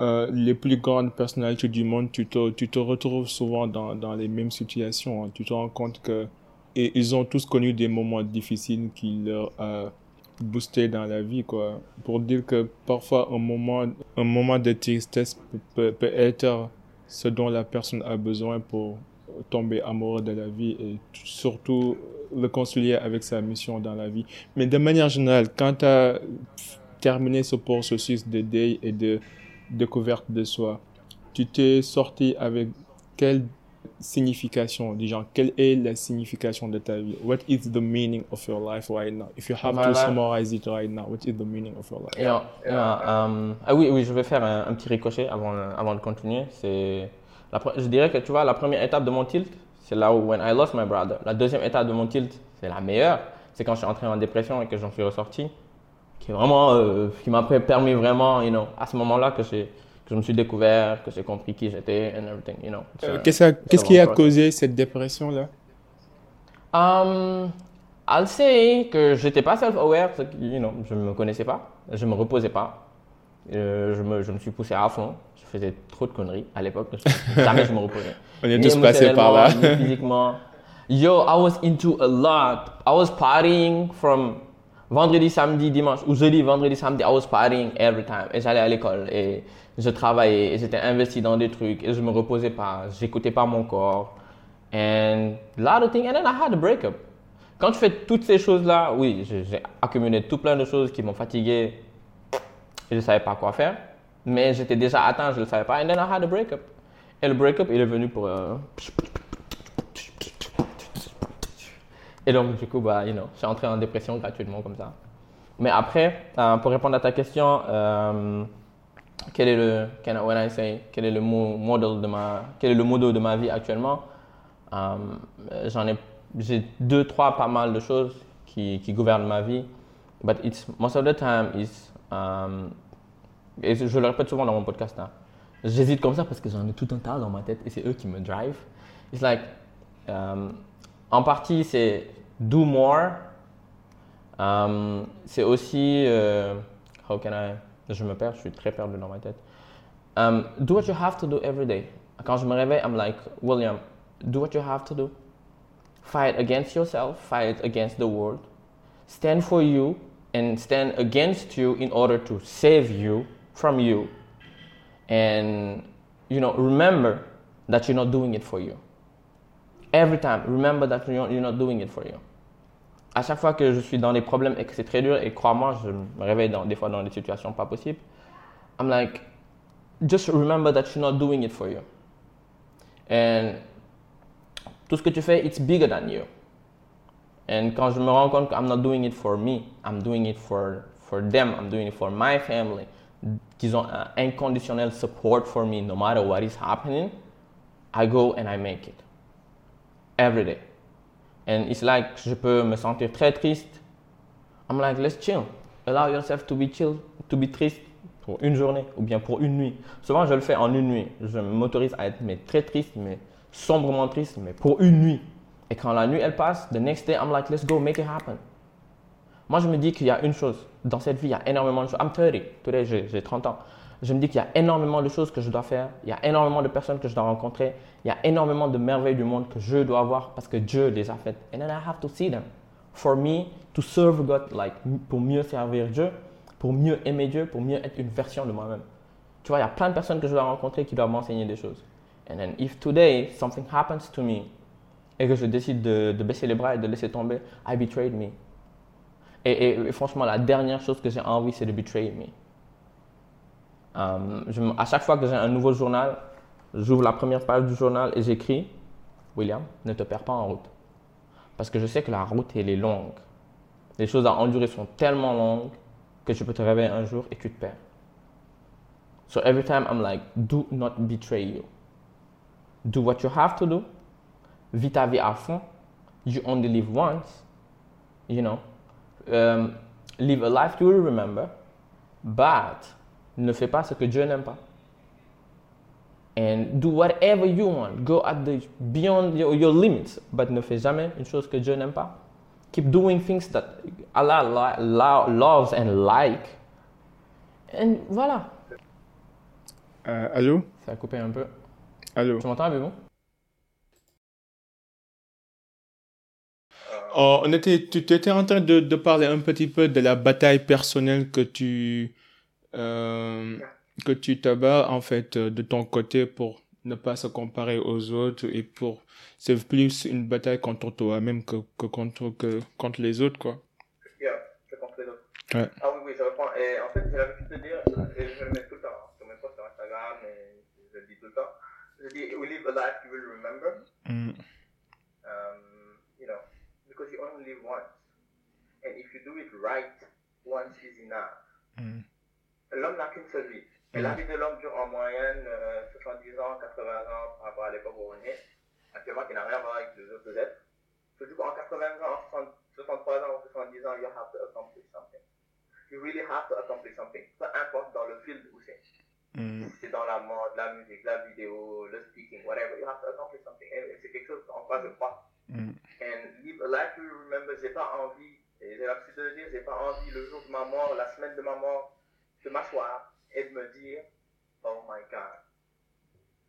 euh, les plus grandes personnalités du monde, tu te, tu te retrouves souvent dans, dans les mêmes situations. hein. Tu te rends compte que et ils ont tous connu des moments difficiles qui leur a boosté dans la vie, quoi. Pour dire que parfois un moment, un moment de tristesse peut, peut, peut être ce dont la personne a besoin pour tomber amoureux de la vie et surtout le concilier avec sa mission dans la vie. Mais de manière générale, quand tu as terminé ce processus de deuil et de découverte de soi, tu t'es sorti avec quelle signification, déjà, quelle est la signification de ta vie? What is the meaning of your life right now? If you have to summarize it right now, what is the meaning of your life? Et, euh, euh, euh, ah oui, oui, je vais faire un, un petit ricochet avant, avant de continuer. C'est la je dirais que tu vois, la première étape de mon tilt, c'est là où when I lost my brother. La deuxième étape de mon tilt, c'est la meilleure. C'est quand je suis entré en dépression et que j'en suis ressorti. Qui vraiment, euh, qui m'a permis vraiment, you know, à ce moment-là que j'ai que je me suis découvert, que j'ai compris qui j'étais and everything, you know. Euh, Qu'est-ce qui a causé cette dépression-là? Um, I'll say que j'étais pas self-aware, you know, je me connaissais pas, je me reposais pas, Euh, je, me, je me suis poussé à fond, je faisais trop de conneries à l'époque, jamais je me reposais. On est Ni tous passés par là. ni physiquement. Yo, I was into a lot. I was partying from vendredi, samedi, dimanche, ou jeudi, vendredi, samedi, I was partying every time. Et j'allais à l'école et je travaillais et j'étais investi dans des trucs et je me reposais pas, j'écoutais pas mon corps. And a lot of things. And then I had a breakup. Quand tu fais toutes ces choses-là, oui, j'ai accumulé tout plein de choses qui m'ont fatigué et je savais pas quoi faire. Mais j'étais déjà atteint, je le savais pas. And then I had a breakup. Et le breakup, il est venu pour. euh, Et donc, du coup, bah, you know, je entré en dépression gratuitement comme ça. Mais après, euh, pour répondre à ta question, euh, quel est le, can I- when I say, quel est le mo- model de ma, quel est le de ma vie actuellement Euh, J'en ai, j'ai deux, trois, pas mal de choses qui, qui gouvernent ma vie. But it's most of the time is, et je le répète souvent dans mon podcast. hein. J'hésite comme ça parce que j'en ai tout un tas dans ma tête et c'est eux qui me drive. It's like, um, en partie c'est do more. Um, c'est aussi, euh, how can I, je me perds, je suis très perdu dans ma tête. Um, do what you have to do every day. Quand je me réveille, I'm like, William, do what you have to do. Fight against yourself, fight against the world. Stand for you and stand against you in order to save you from you. And, you know, remember that you're not doing it for you. Every time, remember that you're not doing it for you. À chaque fois que je suis dans des problèmes et que c'est très dur, et crois-moi, je me réveille dans, des fois dans des situations pas possibles, I'm like, just remember that you're not doing it for you. And tout ce que tu fais, it's bigger than you. And quand je me rends compte que I'm not doing it for me, I'm doing it for, for them, I'm doing it for my family, qu'ils ont un inconditionnel support for me no matter what is happening, I go and I make it. Every day. And it's like, je peux me sentir très triste. I'm like, let's chill. Allow yourself to be chill, to be triste pour une journée ou bien pour une nuit. Souvent, je le fais en une nuit. Je m'autorise à être mais très triste, mais sombrement triste, mais pour une nuit. Et quand la nuit, elle passe, the next day, I'm like, let's go, make it happen. Moi, je me dis qu'il y a une chose. Dans cette vie, il y a énormément de choses. I'm 30. Today, j'ai j'ai 30 ans. Je me dis qu'il y a énormément de choses que je dois faire. Il y a énormément de personnes que je dois rencontrer. Il y a énormément de merveilles du monde que je dois voir parce que Dieu les a faites. And then I have to see them. For me, to serve God, like, pour mieux servir Dieu, pour mieux aimer Dieu, pour mieux être une version de moi-même. Tu vois, il y a plein de personnes que je dois rencontrer qui doivent m'enseigner des choses. And then if today something happens to me et que je décide de, baisser les bras et de laisser tomber, I betrayed me. Et, et- franchement, la dernière chose que j'ai envie, c'est de betray me. Um, je à chaque fois que j'ai un nouveau journal, j'ouvre la première page du journal et j'écris William, ne te perds pas en route. Parce que je sais que la route, elle est longue. Les choses à endurer sont tellement longues que tu peux te réveiller un jour et tu te perds. So every time I'm like, do not betray you. Do what you have to do. Vis ta vie à fond. You only live once. You know. Um, live a life you will remember. But ne fais pas ce que Dieu n'aime pas. And do whatever you want. Go at the beyond your, your limits. But ne fais jamais une chose que Dieu n'aime pas. Keep doing things that Allah lo- loves and like. And voilà. Euh, allô? Ça a coupé un peu. Allô? Tu m'entends avec vous? Oh, on était, tu tu étais en train de, de parler un petit peu de la bataille personnelle que tu, euh, que tu te bats, en fait, euh, de ton côté pour ne pas se comparer aux autres et pour, c'est plus une bataille contre toi-même que, que contre, que contre les autres, quoi. Yeah, comprends les autres. Ouais. Ah oui, oui, je reprends. Et en fait, j'ai l'habitude de dire, et je le mets tout le temps, hein, sur mes posts sur Instagram, et je le dis tout le temps. Je dis, we live a life you will remember. Mm. Um, you know, because you only live once. And if you do it right, once is enough. Mm. L'homme n'a qu'une seule vie. Et la vie de l'homme dure en moyenne euh, 70 ans, 80 ans par rapport à l'époque où on est. Actuellement, qui n'a rien à voir avec les autres êtres. So, du coup, en 80 ans, en 60 63 ans ou 70 ans, you have to accomplish something. You really have to accomplish something. Peu importe dans le field où c'est. Mm. Si c'est dans la mode, la musique, la vidéo, le speaking, whatever, you have to accomplish something. Et c'est quelque chose en quoi je crois. Mm. And live a life you remember, j'ai pas envie, et j'ai l'habitude de le dire, j'ai pas envie le jour de ma mort, la semaine de ma mort, de m'asseoir et de me dire, oh my god,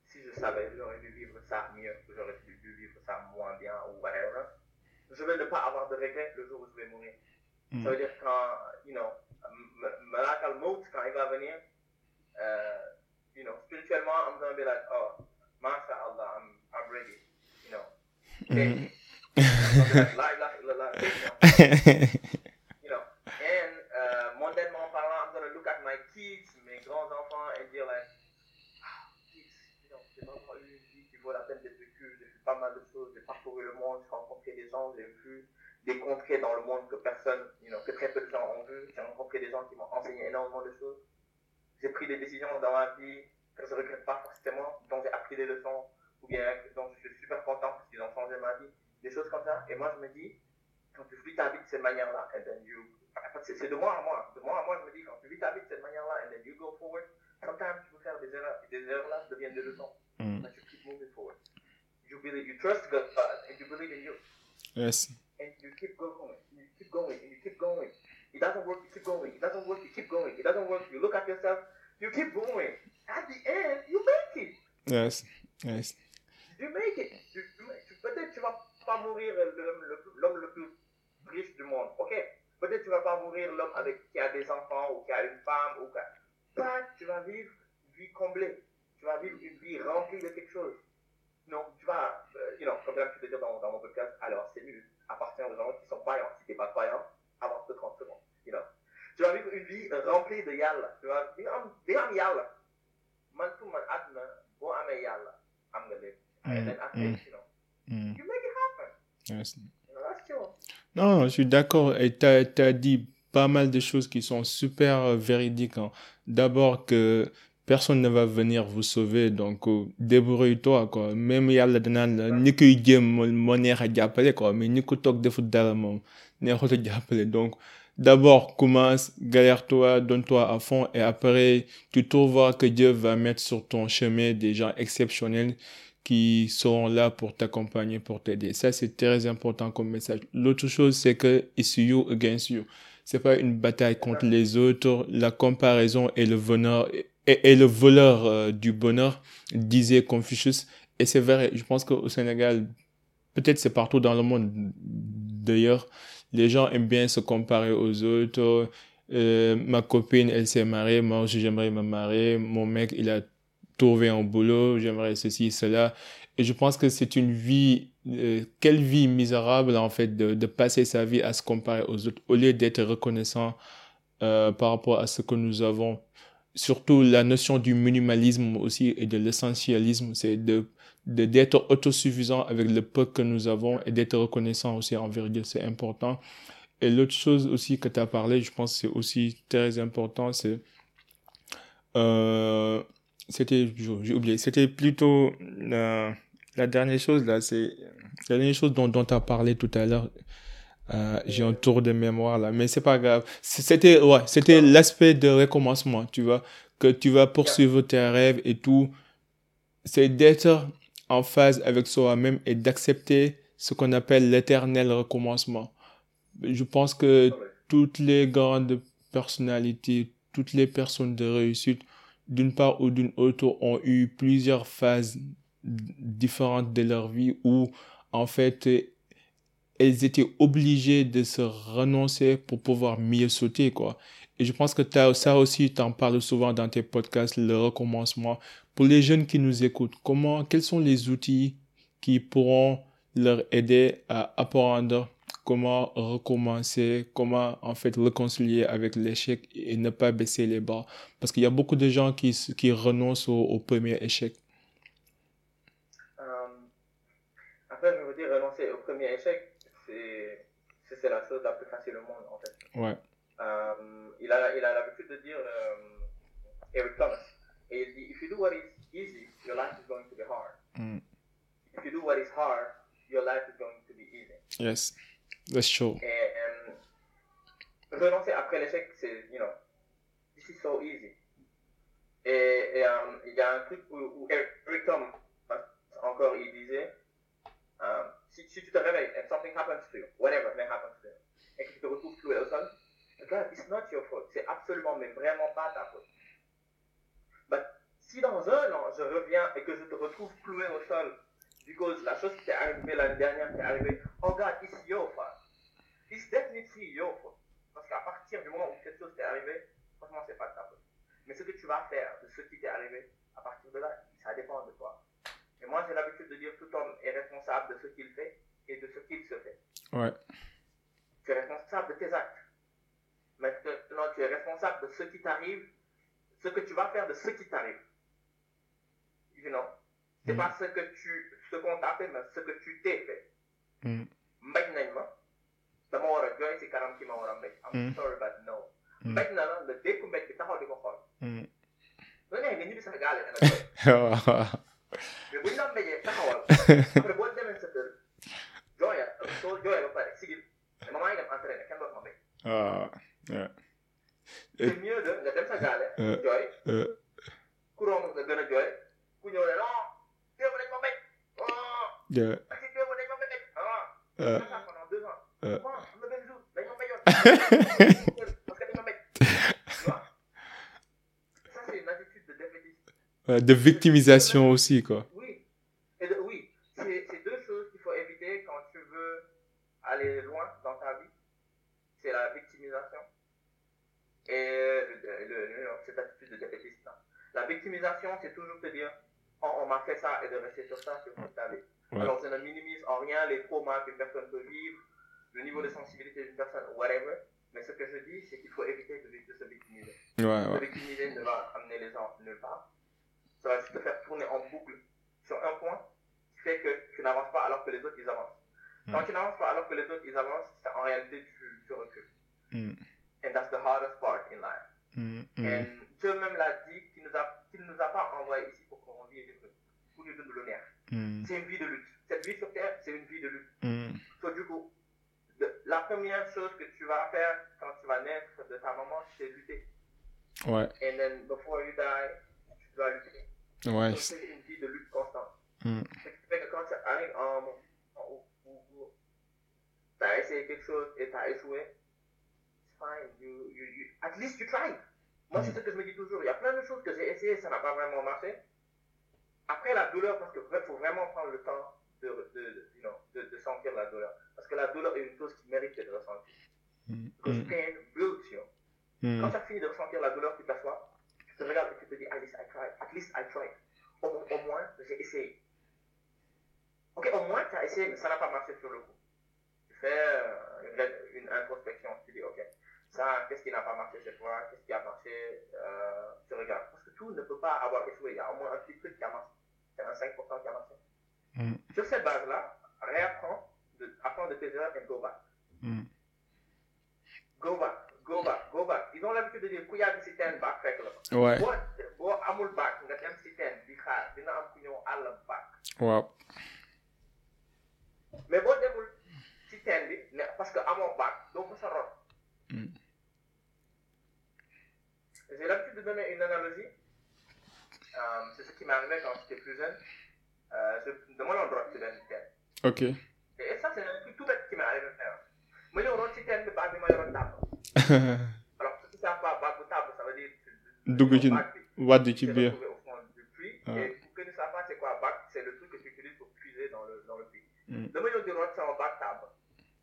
si je savais, j'aurais dû vivre ça mieux, j'aurais dû vivre ça moins bien, ou whatever. Je vais ne pas avoir de regrets le jour où je vais mourir. Mm. Ça veut dire quand, you know, Malak al-Maut, quand il va venir, euh, you know, spirituellement, I'm gonna be like, oh, mashallah, I'm, I'm ready, you know. Mm. Like, know. you know, and uh, mondainement parlant, I'm gonna look at my kids, mes grands enfants, and dire like, ah, kids, you know, j'ai vraiment eu une vie qui vaut la peine d'être vécue, j'ai fait pas mal de choses, j'ai parcouru le monde, j'ai rencontré des gens, j'ai vu des contrées dans le monde que personne, you know, que très peu de gens ont vu, j'ai rencontré des gens qui m'ont enseigné énormément de choses, j'ai pris des décisions dans ma vie que je regrette pas forcément, dont j'ai appris des leçons, ou bien dont je suis super content parce qu'ils ont changé ma vie, des choses comme ça, et moi je me dis, quand tu vis ta vie de cette manière-là, and then you, en fait, c'est c'est de moi à moi, de moi à moi, je me dis, quand tu vis ta vie de cette manière-là, and then you go forward, sometimes tu peux faire des erreurs, et des erreurs-là deviennent des leçons, Mm. but you keep moving forward. You believe, you trust God, uh, and you believe in you, Yes. and you keep going, you keep going, and you keep going. It doesn't work, you keep going. It doesn't work, you keep going. It doesn't work, you look at yourself, you keep going. At the end, you make it. Yes. Yes. You make it. Peut-être tu vas pas mourir l'homme le, plus- l'homme le plus riche du monde, ok? Peut-être tu vas pas mourir l'homme avec qui a des enfants ou qui a une femme ou quoi. Pas, tu vas vivre une vie comblée. Tu vas vivre une vie remplie de quelque chose. Non, tu vas, euh, you know, comme j'aime dire dans, dans mon podcast, alors c'est nul, appartient aux gens qui sont croyants. Si t'es pas croyant, avance de 30 secondes, you know. Tu vas vivre une vie remplie de yàlla. Tu vas vivre am, di am yàlla. Man fu man àdduna boo amee yàlla, am nga lépp. And then after, Mm. you know, Mm. you make it happen. Yes. You know, that's chill. Non, je suis d'accord. Et tu as, dit pas mal de choses qui sont super euh, véridiques. hein. D'abord que personne ne va venir vous sauver, donc euh, débrouille-toi. quoi. Même yàlla danaan la ni koy jéem moo neex a jàppale quoi mais ni ko toog defut dara moom neexut a jàppale donc d'abord commence galère-toi donne-toi à fond et après tu trouveras que Dieu va mettre sur ton chemin des gens exceptionnels qui seront là pour t'accompagner, pour t'aider. Ça, c'est très important comme message. L'autre chose, c'est que it's you against you. C'est pas une bataille contre les autres. La comparaison est le bonheur, est le voleur euh, du bonheur, disait Confucius. Et c'est vrai, je pense qu'au Sénégal, peut-être c'est partout dans le monde d'ailleurs, les gens aiment bien se comparer aux autres. Euh, ma copine, elle s'est mariée, moi aussi j'aimerais me marier. Mon mec, il a trouvé un boulot, j'aimerais ceci, cela. Et je pense que c'est une vie, euh, quelle vie misérable en fait de, passer sa vie à se comparer aux autres au lieu d'être reconnaissant par rapport à ce que nous avons. Surtout la notion du minimalisme aussi et de l'essentialisme, c'est de d'être autosuffisant avec le peu que nous avons et d'être reconnaissant aussi envers Dieu, c'est important. et l'autre chose aussi que tu as parlé, je pense c'est aussi très important, c'est euh, c'était j'ai oublié c'était plutôt la dernière chose là c'est la dernière chose dont tu as parlé tout à l'heure euh, j'ai un tour de mémoire là. Mais c'est pas grave. C'était ouais c'était l'aspect de recommencement tu vois. Que tu vas poursuivre tes rêves et tout. C'est d'être en phase avec soi-même et d'accepter ce qu'on appelle l'éternel recommencement. Je pense que toutes les grandes personnalités toutes les personnes de réussite d'une part ou d'une autre, ont eu plusieurs phases différentes de leur vie où, en fait, elles étaient obligées de se renoncer pour pouvoir mieux sauter, quoi. Et je pense que as, ça aussi, tu en parles souvent dans tes podcasts, le recommencement. Pour les jeunes qui nous écoutent, comment, quels sont les outils qui pourront leur aider à apprendre comment recommencer, comment en fait réconcilier avec l'échec et ne pas baisser les bras? Parce qu'il y a beaucoup de gens qui, qui renoncent au, premier échec. Euh, fait, je veux dire, renoncer au premier échec, c'est la plus facile au monde, en fait. Ouais. Euh, il a il a l'habitude de dire, euh, Eric Thomas, et il dit, if you do what is easy, your life is going to be hard. Mm. If you do what is hard, your life is going to be easy. Yes. That's true. Et euh, renoncer après l'échec, c'est, you know, this is so easy. Et, um, il y a un truc où, où Eric Tom, encore, il disait, um, si, si, tu te réveilles and something happens to you, whatever may happen to you, et que tu te retrouves cloué au sol, God, it's not your fault. C'est absolument, mais vraiment pas ta faute. But si dans un an, je reviens et que je te retrouve cloué au sol, because la chose qui t'est arrivée l'année dernière, qui est arrivée, oh God, it's your fault. It's definitely your fault. Parce qu'à partir du moment où quelque chose t'est arrivé, franchement, c'est pas ta faute. Mais ce que tu vas faire de ce qui t'est arrivé, à partir de là, ça dépend de toi. Et moi, j'ai l'habitude de dire tout homme est responsable de ce qu'il fait et de ce qu'il se fait. Ouais. Tu es responsable de tes actes. Maintenant, tu es responsable de ce qui t'arrive, ce que tu vas faire de ce qui t'arrive. You know? C'est mm. pas ce que tu, ce qu'on t'a fait, mais ce que tu t'es fait. Mm. Maintenant, dama war a jooy si kanam ki ma war a mbéj am sorry but no mbéj na la nga dékku mbéj bi taxaw di ko xool lu neex nga ñibbi Sénégal yi nga jooy mais buñ la mbéjee taxawal après boo demee sa kër jooya soo jooyee ba pare sigil entraîné kenn c'est mieux de nga dem sa gaale jooy ku romb nga gën a jooy ku ñëw ne non démb dañ ma mbéj oh si démb dañ ma mbéj ah pendant deux ans parce que dañ ma mbéj tu vois ça c'est une attitude de défaitisme de victimisation aussi quoi oui et de, oui c'est deux choses qu'il faut éviter quand tu veux aller loin dans ta vie c'est la victimisation et le, le, le, cette attitude de défaitiste là. la victimisation c'est toujours te dire oh, on m'a fait ça et de rester sur ça sur ta vie ouais. alors ça ne minimise en rien les traumas qu'une personne peut vivre le niveau de sensibilité d'une personne whatever mais ce que je dis c'est qu'il faut éviter de, de se victimiser ouais, ouais. se victimiser ne va amener les gens nulle part ça va juste te faire tourner en boucle sur un point qui fait que tu n'avances pas alors que les autres ils avancent mm. quand tu n'avances pas alors que les autres ils avancent en réalité tu, tu recules mm. and that's the hardest part in life. Mm. et Dieu même l'a dit qu'il nous a qu'il nous a pas envoyé ici pour qu'on vive des trucs pour nous donner l'honneur. C'est une vie de lutte. Cette vie sur terre c'est une vie de lutte. So, du coup de, la première chose que tu vas faire quand tu vas naître de ta maman c'est lutter. Ouais. And then before you die tu dois lutter. Ouais. C'est une vie de lutte constante. Ce qui fait que quand tu arrives en, essayé quelque chose et tu as échoué fine you, you, you, at least you tried moi, c'est ce que je me dis toujours. Il y a plein de choses que j'ai essayé, ça n'a pas vraiment marché. Après la douleur, parce qu'il faut vraiment prendre le temps de, de, you know, de, de sentir la douleur. Parce que la douleur est une chose qui mérite d'être ressentie. Mm. Because pain builds you. Mm. Quand tu as fini de ressentir la douleur, tu t'assois, tu te regardes et tu te dis, at least I tried. At least I tried. Au, au moins, j'ai essayé. Ok, au moins, tu as essayé, mais ça n'a pas marché sur le coup. Fais euh, une, introspection, tu dis, ok, ça, qu'est-ce qui n'a pas marché chez toi, qu'est-ce qui a marché, euh, tu regardes. Parce que tout ne peut pas avoir échoué. Il y a au moins un petit truc qui a marché. C'est un 5% qui a marché. Mm. Sur cette base-là, réapprends, de, apprends de tes erreurs et go back. Mm. go back go back go back ils ont l'habitude de dire ku yàgg si teen back fekk la fa Ouais. amul back nga di dina am ku ñëw àll back Waaw. mais demul bi ne parce que amoo bac doo mës a rot. Mm. J'ai l'habitude de donner une analogie. Euh, c'est ce qui m'est arrivé quand j'étais plus jeune. Euh, je dama doon rot si benn teen. Ok. Et ça, c'est un truc tout bête qui m'est arrivé faire. ma ñëw rot si teen bi bac bi ma yoroon tàbb. Alors, ne savent pas bac bu tàbb, ça veut dire. Dugg ci wadd ci biir. retrouvé au fond du puits. Ah. Et pour que ne savent pas c'est quoi bac, c'est le truc que tu utilises pour puiser dans le, dans le puits. Mm. ñëw di root sama bac tàbb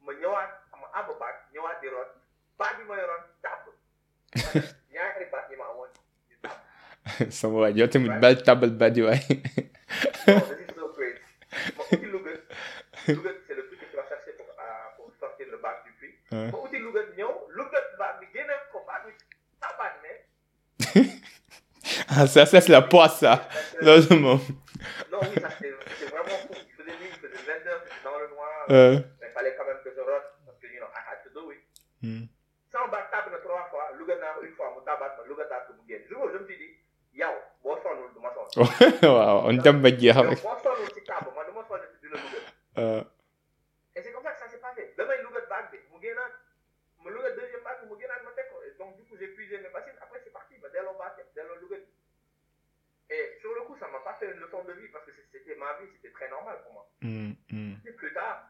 ma ñëwaat ma àbb bac ñëwaat di root bac bi ma yoroon tàbb. Ñaari yi ma amoon Sama waay yow tamit bal tabal badi waay. non this is so crazy ma uti Louga. Louga c'est le truc que tu vas chercher pour, euh, pour sortir le du puits. Ah. ma uti Louga ñëw Louga bac bi génne ko bac bi tabaat ne. Ah, ça, c'est la poisse, ça. Loolu moom. non oui ça c'était c'était vraiment fou. Il faisait nuit il faisait 20 heures c'était dans le noir Euh, mais il fallait quand même que je rote parce que you know I had to hmm. sama bac tàbb na trois fois Louga naa ko une fois mu tabaat ma Louga tàbb mu génn jour boobu je me suis dit yow boo sonnul du ma sonn. waaw on dem ba jeex yow rek. boo sonnul si tàbb man du ma sonn si dina Louga. Euh, et c'est comme ça que ça s'est passé damay Louga bac bi mu génnaat ma Louga deuxième bac bi mu génnaat ma teg ko et donc du coup j'ai puisé mes bassines après c'est parti ma delloo bac delloo Louga bi. et sur le coup ça m'a pas fait une leçon de vie parce que c'était ma vie c'était très normal pour moi. hmm, hmm. Et plus tard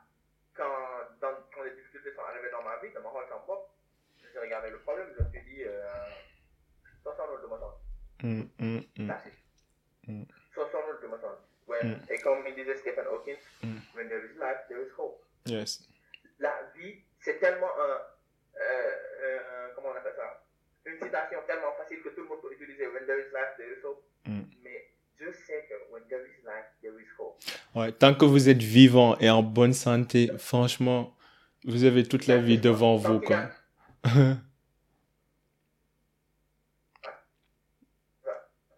quand dans les difficultés sont arrivées dans ma vie dama xool sama bopp j'ai regardé le problème je me suis dit euh, soo sonnul du ma hmm. That's it. Mm. So sonul to my son. When, Mm. Et comme il disait Stephen Hawking, Mm. when there is life, there is hope. Yes. La vie, c'est tellement un. euh, euh, comment on appelle ça? Une citation tellement facile que tout le monde peut utiliser. When there is life, there is hope. Mm. Mais Dieu sait que when there is life, there is hope. Ouais, tant que vous êtes vivant et en bonne santé, franchement, vous avez toute la vie devant vous, quoi. a-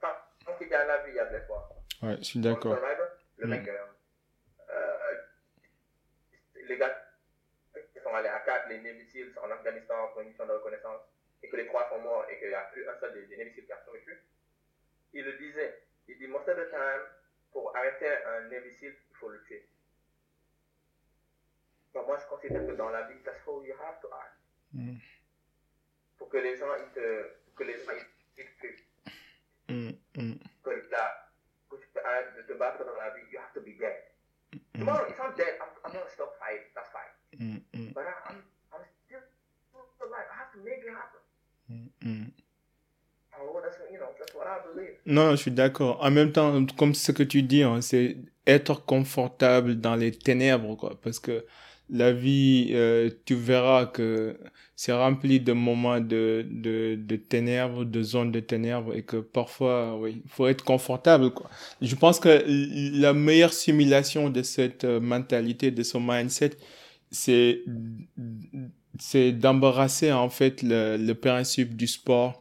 tant- Tant qu'il y a la vie, il y a de l'espoir. ouais, je suis d'accord. Le Mm. mec, euh, les gars qui sont allés à 4, les Seals en Afghanistan pour une mission de reconnaissance, et que les trois sont morts et qu'il n'y a plus un seul des, des qui a survécu, il le disait. Il dit, most of the time, pour arrêter un Seal, il faut le tuer. Donc moi, je considère que dans la vie, that's how you have to act. Mm. Pour que les gens, ils te, pour que les gens, ils, te, Hmm, hmm, que là, que tu peux arrêter de te battre dans la vie, you have to be dead. Mm. Tomorrow, if I'm dead, I'm, I'm gonna stop fighting. That's fine. hmm, hmm, But I, I'm, I'm still alive. I have to make it happen. hmm. Oh. Non, je suis d'accord. En même temps, comme ce que tu dis, hein, c'est être confortable dans les ténèbres, quoi. Parce que la vie, euh, tu verras que c'est rempli de moments de, de, de ténèbres, de zones de ténèbres, et que parfois, oui, il faut être confortable, quoi. Je pense que la meilleure simulation de cette euh, mentalité, de ce mindset, c'est, c'est d'embarrasser, en fait, le, le principe du sport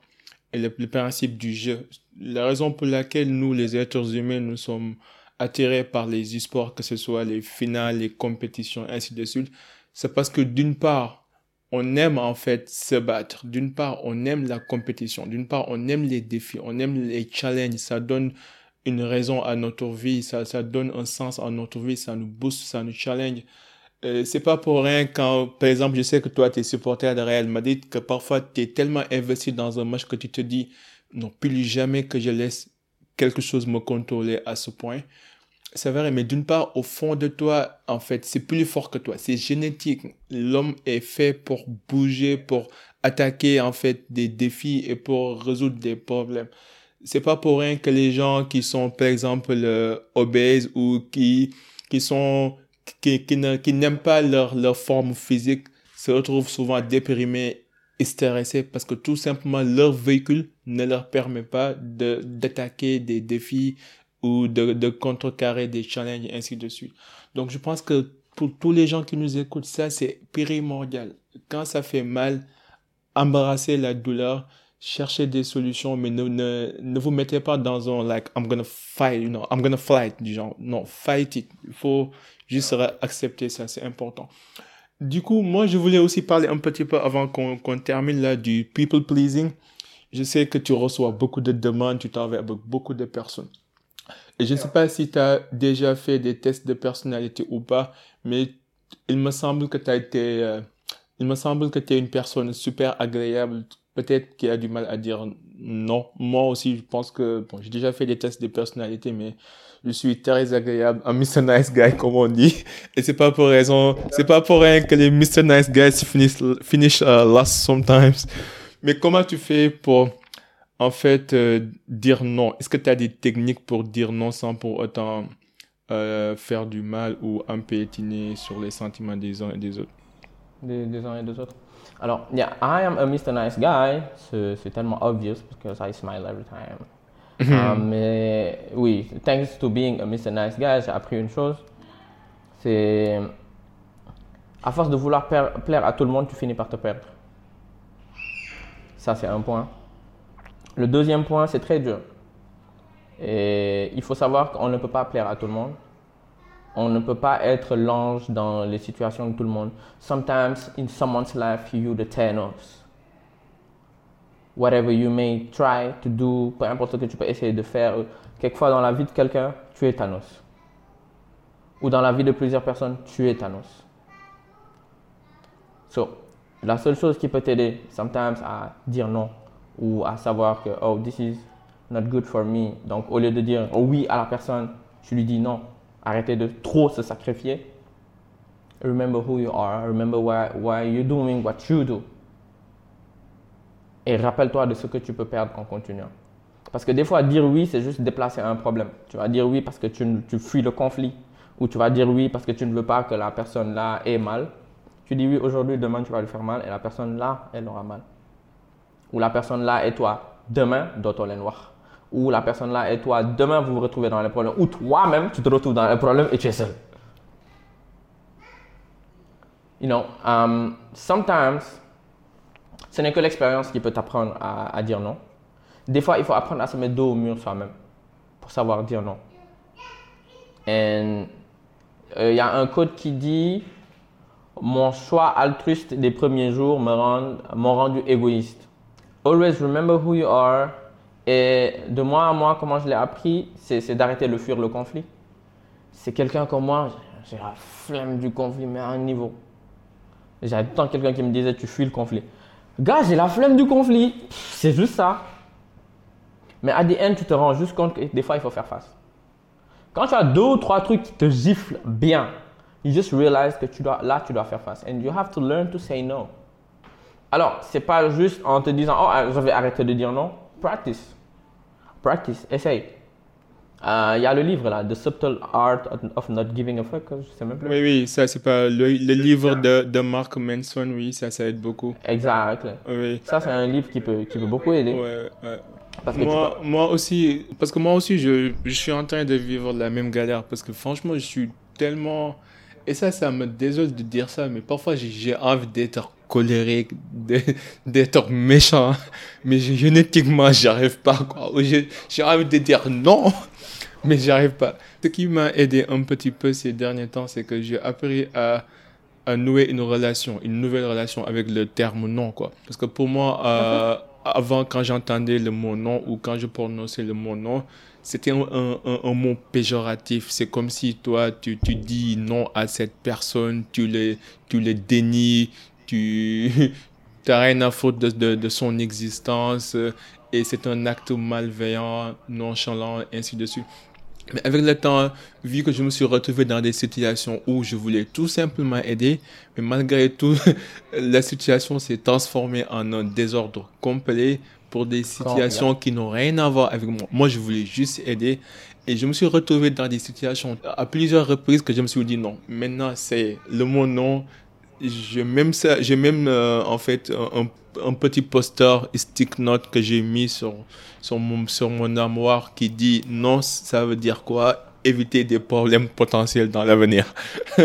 et le, le principe du jeu. La raison pour laquelle nous, les êtres humains, nous sommes attirés par les e-sports, que ce soit les finales, les compétitions, ainsi de suite, c'est parce que d'une part, on aime en fait se battre. D'une part, on aime la compétition. D'une part, on aime les défis, on aime les challenges. Ça donne une raison à notre vie, ça, ça donne un sens à notre vie, ça nous booste, ça nous challenge. Euh, c'est pas pour rien quand, par exemple, je sais que toi, tu es supporter de Real Madrid, que parfois, tu es tellement investi dans un match que tu te dis, non, plus jamais que je laisse quelque chose me contrôler à ce point. C'est vrai, mais d'une part, au fond de toi, en fait, c'est plus fort que toi. C'est génétique. L'homme est fait pour bouger, pour attaquer, en fait, des défis et pour résoudre des problèmes. C'est pas pour rien que les gens qui sont, par exemple, euh, obèses ou qui, qui sont, qui, qui n'aiment pas leur, leur forme physique se retrouvent souvent déprimés et parce que tout simplement leur véhicule ne leur permet pas d'attaquer des défis ou de, de contrecarrer des challenges, ainsi de suite. Donc, je pense que pour tous les gens qui nous écoutent, ça, c'est primordial. Quand ça fait mal, embrasser la douleur, chercher des solutions, mais ne, ne, ne vous mettez pas dans un, like, I'm gonna fight, you know, I'm gonna fight, du genre, non, fight it. Il faut juste accepter ça, c'est important. du coup, moi, je voulais aussi parler un petit peu avant qu'on qu'on termine là du people pleasing. Je sais que tu reçois beaucoup de demandes, tu travailles avec beaucoup de personnes. Et je ne sais pas si tu as déjà fait des tests de personnalité ou pas, mais il me semble que tu as été, euh, il me semble que tu es une personne super agréable, peut-être qui a du mal à dire non. Moi aussi, je pense que, bon, j'ai déjà fait des tests de personnalité, mais je suis très agréable, un Mr. Nice Guy, comme on dit. Et c'est pas pour raison, c'est pas pour rien que les Mr. Nice Guys finissent, finish uh, last sometimes. Mais comment tu fais pour, en fait, euh, dire non? Est-ce que tu as des techniques pour dire non sans pour autant euh, faire du mal ou impétiner sur les sentiments des uns et des autres? Des, des uns et des autres. Alors, yeah, I am a Mr. Nice Guy. C'est tellement obvious because I smile every time. Euh, mais oui, thanks to being a Mr. Nice Guy, j'ai appris une chose. C'est. À force de vouloir plaire à tout le monde, tu finis par te perdre. Ça, c'est un point. Le deuxième point, c'est très dur. Et il faut savoir qu'on ne peut pas plaire à tout le monde. On ne peut pas être l'ange dans les situations de tout le monde. Sometimes in someone's life, you the Thanos. Whatever you may try to do, peu importe ce que tu peux essayer de faire, quelquefois dans la vie de quelqu'un, tu es Thanos. Ou dans la vie de plusieurs personnes, tu es Thanos. So, la seule chose qui peut t'aider, sometimes, à dire non ou à savoir que, oh, this is not good for me. Donc, au lieu de dire oh, oui à la personne, tu lui dis non. Arrêtez de trop se sacrifier. Remember who you are. Remember why, why you're doing what you do. Et rappelle-toi de ce que tu peux perdre en continuant. Parce que des fois, dire oui, c'est juste déplacer un problème. Tu vas dire oui parce que tu, tu fuis le conflit. Ou tu vas dire oui parce que tu ne veux pas que la personne là ait mal. Tu dis oui aujourd'hui, demain tu vas lui faire mal et la personne là, elle aura mal. Ou la personne là et toi, demain, dootoo leen wax. Ou la personne là et toi, demain vous vous retrouvez dans les problèmes. Ou toi-même, tu te retrouves dans les problèmes et tu es seul. You know, um, sometimes, ce n'est que l'expérience qui peut t'apprendre à, dire non. Des fois, il faut apprendre à se mettre dos au mur soi-même pour savoir dire non. Et euh, il y a un code qui dit Mon choix altruiste des premiers jours m'ont rendu égoïste. Always remember who you are. Et de moi à moi, comment je l'ai appris, c'est d'arrêter de fuir le conflit. C'est quelqu'un comme moi, j'ai la flemme du conflit, mais à un niveau. J'avais tout le temps quelqu'un qui me disait Tu fuis le conflit. Gars, j'ai la flemme du conflit. C'est juste ça. Mais à the end, tu te rends juste compte que des fois, il faut faire face. Quand tu as deux ou trois trucs qui te giflent bien, you just realize que là, tu dois faire face. And you have to learn to say no. Alors, c'est pas juste en te disant, oh, je vais arrêter de dire non. Practice. Practice. Essaye. Euh, Il y a le livre là, The Subtle Art of Not Giving a Fuck, je sais même plus. Oui, oui, ça, c'est pas le, le livre de, de Mark Manson, oui, ça, ça aide beaucoup. Exact. Oui. Ça, c'est un livre qui peut, qui peut beaucoup aider. Ouais, ouais. Parce que tu Moi, moi aussi, parce que moi aussi, je, je suis en train de vivre la même galère. Parce que franchement, je suis tellement. Et ça, ça me désole de dire ça, mais parfois, j'ai- envie d'être colérique, d'être méchant. Mais génétiquement, j'arrive pas, J'ai j'ai envie de dire non, mais j'arrive pas. Ce qui m'a aidé un petit peu ces derniers temps, c'est que j'ai appris à, à nouer une relation, une nouvelle relation avec le terme non, quoi. Parce que pour moi, euh, avant, quand j'entendais le mot non ou quand je prononçais le mot non, c'était un, mot péjoratif. C'est comme si toi, tu, tu dis non à cette personne, tu le, tu le dénies, tu n'as rien à foutre de, de, de son existence euh, et c'est un acte malveillant, nonchalant, ainsi de suite. Mais avec le temps, vu que je me suis retrouvé dans des situations où je voulais tout simplement aider, mais malgré tout, la situation s'est transformée en un désordre complet pour des situations qui n'ont rien à voir avec moi. Moi, je voulais juste aider. Et je me suis retrouvé dans des situations à plusieurs reprises que je me suis dit non. Maintenant, c'est le mot non. J'ai même ça, j'ai même euh, en fait un, un petit poster stick note que j'ai mis sur sur mon sur mon armoire qui dit non, ça veut dire quoi? Éviter des problèmes potentiels dans l'avenir.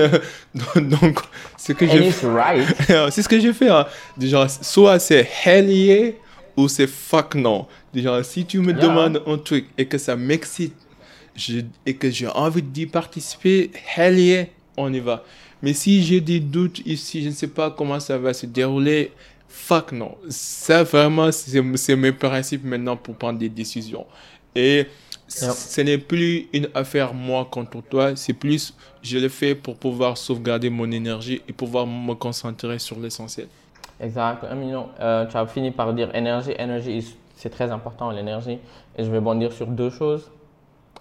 donc, ce que And right. c'est ce que j'ai fait. Hein. Genre, soit c'est hell yeah ou c'est fuck non. Genre, si tu me Yeah. demandes un truc et que ça m'excite et que j'ai envie d'y participer, hell yeah, on y va. Mais si j'ai des doutes ici, je ne sais pas comment ça va se dérouler, fuck non. Ça, vraiment, c'est mes principes maintenant pour prendre des décisions. Et ce n'est plus une affaire moi contre toi, c'est plus je le fais pour pouvoir sauvegarder mon énergie et pouvoir me concentrer sur l'essentiel. Exact. You know, euh, tu as fini par dire énergie. Énergie, is- c'est très important, l'énergie. Et je vais bondir sur deux choses.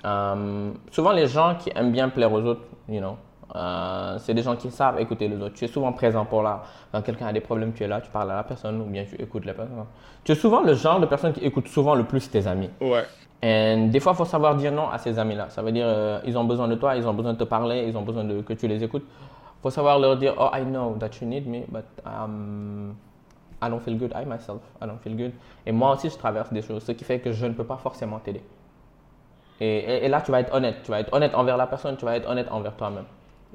Euh, souvent, les gens qui aiment bien plaire aux autres, you know, euh, c'est des gens qui savent écouter les autres. Tu es souvent présent pour là. Quand quelqu'un a des problèmes, tu es là, tu parles à la personne ou bien tu écoutes la personne. Tu es souvent le genre de personne qui écoute souvent le plus tes amis. Ouais. Et des fois, il faut savoir dire non à ces amis-là. Ça veut dire, euh, ils ont besoin de toi, ils ont besoin de te parler, ils ont besoin de, que tu les écoutes. Il faut savoir leur dire, oh, I know that you need me, but um, I don't feel good, I myself, I don't feel good. Et moi aussi, je traverse des choses, ce qui fait que je ne peux pas forcément t'aider. Et, et- et là, tu vas être honnête. Tu vas être honnête envers la personne, tu vas être honnête envers toi-même.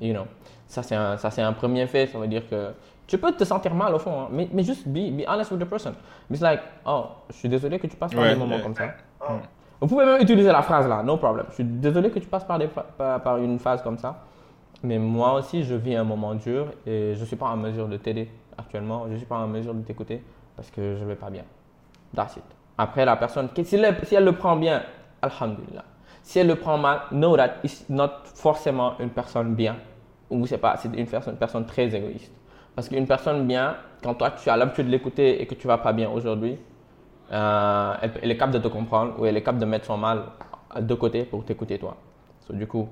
You know. Ça, c'est un, ça, c'est un premier fait. Ça veut dire que tu peux te sentir mal au fond, hein, mais, mais juste be, be honest with the person. It's like, oh, je suis désolé que tu passes par Ouais, des moments ouais. comme ça. Oh, Vous pouvez même utiliser la phrase là, no problem. Je suis désolé que tu passes par, des, par une phase comme ça. Mais moi aussi, je vis un moment dur et je ne suis pas en mesure de t'aider actuellement. Je ne suis pas en mesure de t'écouter parce que je ne vais pas bien. That's it. Après, la personne, si elle, si elle le prend bien, Alhamdulillah. Si elle le prend mal, know that it's not forcément une personne bien. Ou c'est pas, c'est une personne, une personne très égoïste. Parce qu'une personne bien, quand toi tu as l'habitude de l'écouter et que tu vas pas bien aujourd'hui, euh, elle, elle est capable de te comprendre ou elle est capable de mettre son mal de côté pour t'écouter toi. So, du coup,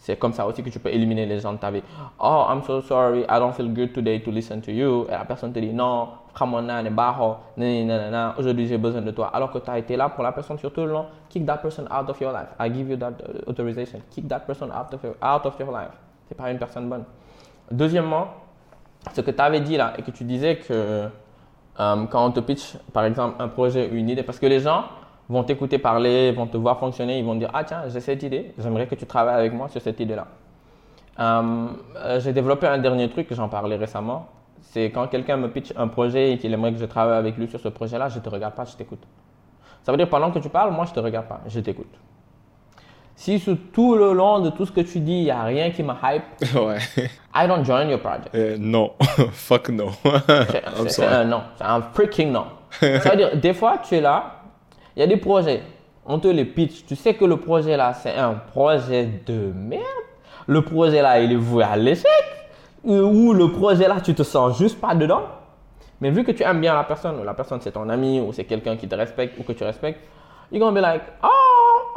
c'est comme ça aussi que tu peux éliminer les gens de ta vie. Oh, I'm so sorry, I don't feel good today to listen to you. Et la personne te dit non, aujourd'hui j'ai besoin de toi. Alors que tu as été là pour la personne sur tout le long. Kick that person out of your life. I give you that uh, authorization. Kick that person out of your, out of your life. C'est pas une personne bonne. Deuxièmement, ce que tu avais dit là et que tu disais que euh, quand on te pitch, par exemple, un projet ou une idée, parce que les gens vont t'écouter parler, vont te voir fonctionner, ils vont dire Ah, tiens, j'ai cette idée, j'aimerais que tu travailles avec moi sur cette idée-là. Euh, euh, j'ai développé un dernier truc, j'en parlais récemment. C'est quand quelqu'un me pitch un projet et qu'il aimerait que je travaille avec lui sur ce projet-là, je ne te regarde pas, je t'écoute. Ça veut dire pendant que tu parles, moi je ne te regarde pas, je t'écoute. Si sur tout le long de tout ce que tu dis, il n'y a rien qui me hype, ouais. I don't join your project. Euh, non. fuck no. C'est- un non, c'est un freaking non. Ça veut dire, des fois, tu es là, il y a des projets, on te les pitch, tu sais que le projet là, c'est un projet de merde. Le projet là, il est voué à l'échec. Euh, Ou le projet là, tu te sens juste pas dedans. Mais vu que tu aimes bien la personne, ou la personne c'est ton ami, ou c'est quelqu'un qui te respecte, ou que tu respectes, you're gonna be like, oh,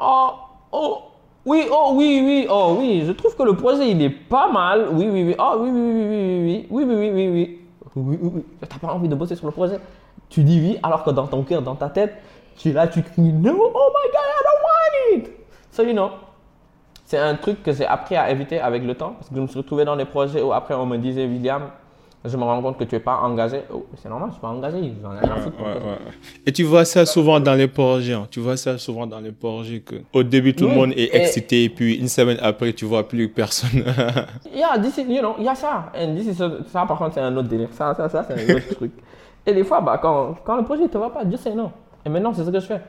oh, oh, oui, oh, oui, oui, oh, oui, je trouve que le projet il est pas mal, oui, oui, oui, oh, oui, oui, oui, oui, oui, oui, oui, oui, oui, oui, oui, oui, oui, t'as pas envie de bosser sur le projet, tu dis oui, alors que dans ton cœur, dans ta tête, tu es là, tu cries, no, oh my god, I don't want it. So, you know, c'est un truc que j'ai appris à éviter avec le temps parce que je me suis retrouvé dans des projets où après on me disait William, je me rends compte que tu es pas engagé. Oh, c'est normal, je suis pas engagé. J'en ai rien à foutre. Ouais, ouais, ouais. Et tu vois ça souvent dans les projets. hein. Tu vois ça souvent dans les projets que au début tout le monde est et- excité, puis une semaine après tu vois plus personne. Yeah, this is, you know, il y a ça. And this is, ça par contre c'est un autre délire. Ça, ça, ça c'est un autre truc. Et des fois, bah, quand, quand le projet ne te va pas, juste say non. Et maintenant c'est ce que je fais.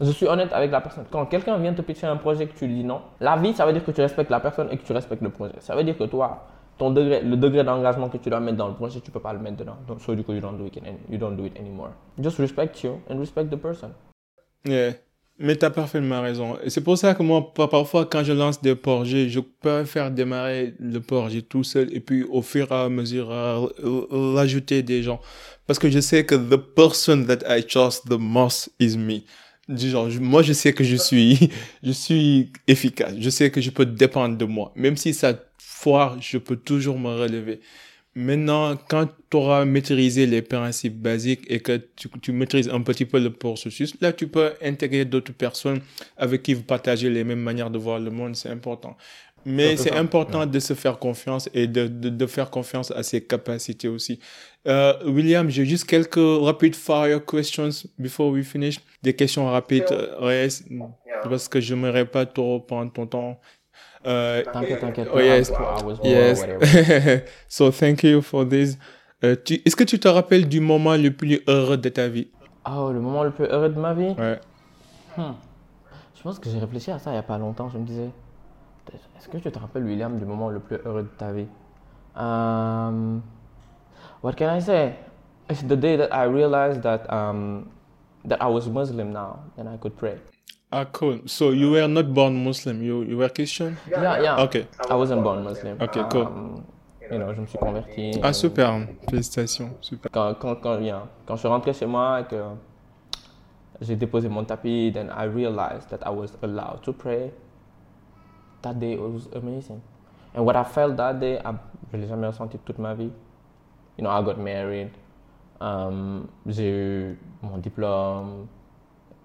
Je suis honnête avec la personne. Quand quelqu'un vient te pitcher un projet que tu lui dis non, la vie, ça veut dire que tu respectes la personne et que tu respectes le projet. Ça veut dire que toi, ton degré, le degré d'engagement que tu dois mettre dans le projet, tu peux pas le mettre dedans. Donc, so du coup, you don't do it, you don't do it anymore. Just respect you and respect the person. Yeah. Mais tu as parfaitement raison. Et c'est pour ça que moi, par- parfois, quand je lance des projets, je peux faire démarrer le projet tout seul et puis au fur et à mesure euh, euh, rajouter des gens. Parce que je sais que the person that I trust the most is me. Du genre, moi, je sais que je suis, je suis efficace. Je sais que je peux dépendre de moi. Même si ça foire, je peux toujours me relever. Maintenant, quand tu auras maîtrisé les principes basiques et que tu, tu maîtrises un petit peu le processus, là, tu peux intégrer d'autres personnes avec qui vous partagez les mêmes manières de voir le monde. C'est important. Mais c'est important de se faire confiance et de, de, de faire confiance à ses capacités aussi. Euh, William, j'ai juste quelques rapid fire questions before we finish. Des questions rapides, Sure. euh, Reyes, parce que je n'aimerais pas trop prendre ton temps. Euh, T'inquiète, t'inquiète. Oh, yes. Yes. so thank you for this. Euh, tu- Est-ce que tu te rappelles du moment le plus heureux de ta vie? Oh, le moment le plus heureux de ma vie? Ouais. Hmm. Je pense que j'ai réfléchi à ça il n'y a pas longtemps. Je me disais, est-ce que tu te rappelles, William, du moment le plus heureux de ta vie? Um, what can I say? It's the day that I realized that um, that I was Muslim now, and I could pray. Ah, cool. So you were not born Muslim, you, you were Christian? Yeah, yeah. Okay. I wasn't born Muslim. Okay, cool. Um, you know, je me suis converti. Ah, and super. Félicitations. Super. Quand, quand, quand, yeah, quand je suis rentré chez moi et que j'ai déposé mon tapis, then I realized that I was allowed to pray. That day was amazing. And what I felt that day, I, je l'ai jamais ressenti toute ma vie. You know, I got married. Um, j'ai eu mon diplôme.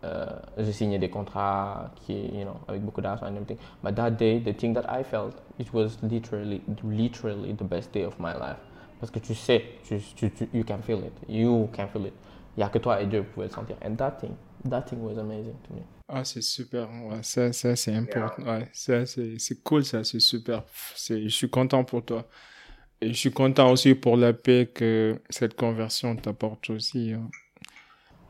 Euh, j'ai signé des contrats qui, you know, avec beaucoup d'argent and everything. But that day, the thing that I felt, it was literally, literally the best day of my life. Parce que tu sais, tu, tu, tu- you can feel it. You can feel it. Il n'y a que toi et Dieu qui pouvez le sentir. And that thing, that thing was amazing to me. Ah, c'est super. Ouais, ça, ça c'est important. Ouais, ça, c'est, c'est cool, ça, c'est super. C'est, je suis content pour toi. Et je suis content aussi pour la paix que cette conversion t'apporte aussi. hein.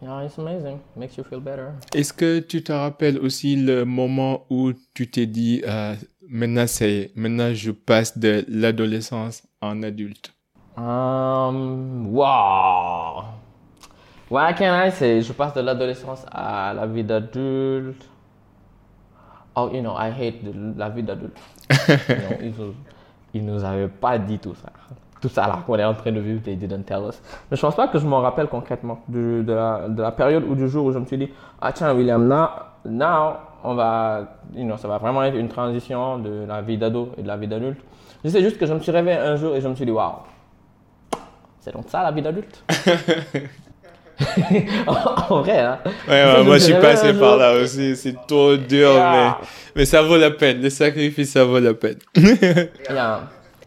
Yeah, it's amazing. Makes you feel better. Est-ce que tu te rappelles aussi le moment où tu t'es dit, euh, maintenant, ça y est, maintenant, je passe de l'adolescence en adulte? Um, wow. What can I say? Je passe de l'adolescence à la vie d'adulte? Oh, you know, I hate the- la vie d'adulte. You know, ils, nous- ils nous avaient pas dit tout ça. Tout ça là qu'on est en train de vivre, they didn't tell us. Mais je pense pas que je m'en rappelle concrètement du- de, la, de la période ou du jour où je me suis dit, ah tiens, William, now, now on va, you know, ça va vraiment être une transition de la vie d'ado et de la vie d'adulte. Je sais juste que je me suis réveillé un jour et je me suis dit, waouh, c'est donc ça la vie d'adulte? En vrai, hein Ouais, moi, je suis passé par là aussi. C'est trop dur, mais, mais ça vaut la peine. Le sacrifice, ça vaut la peine.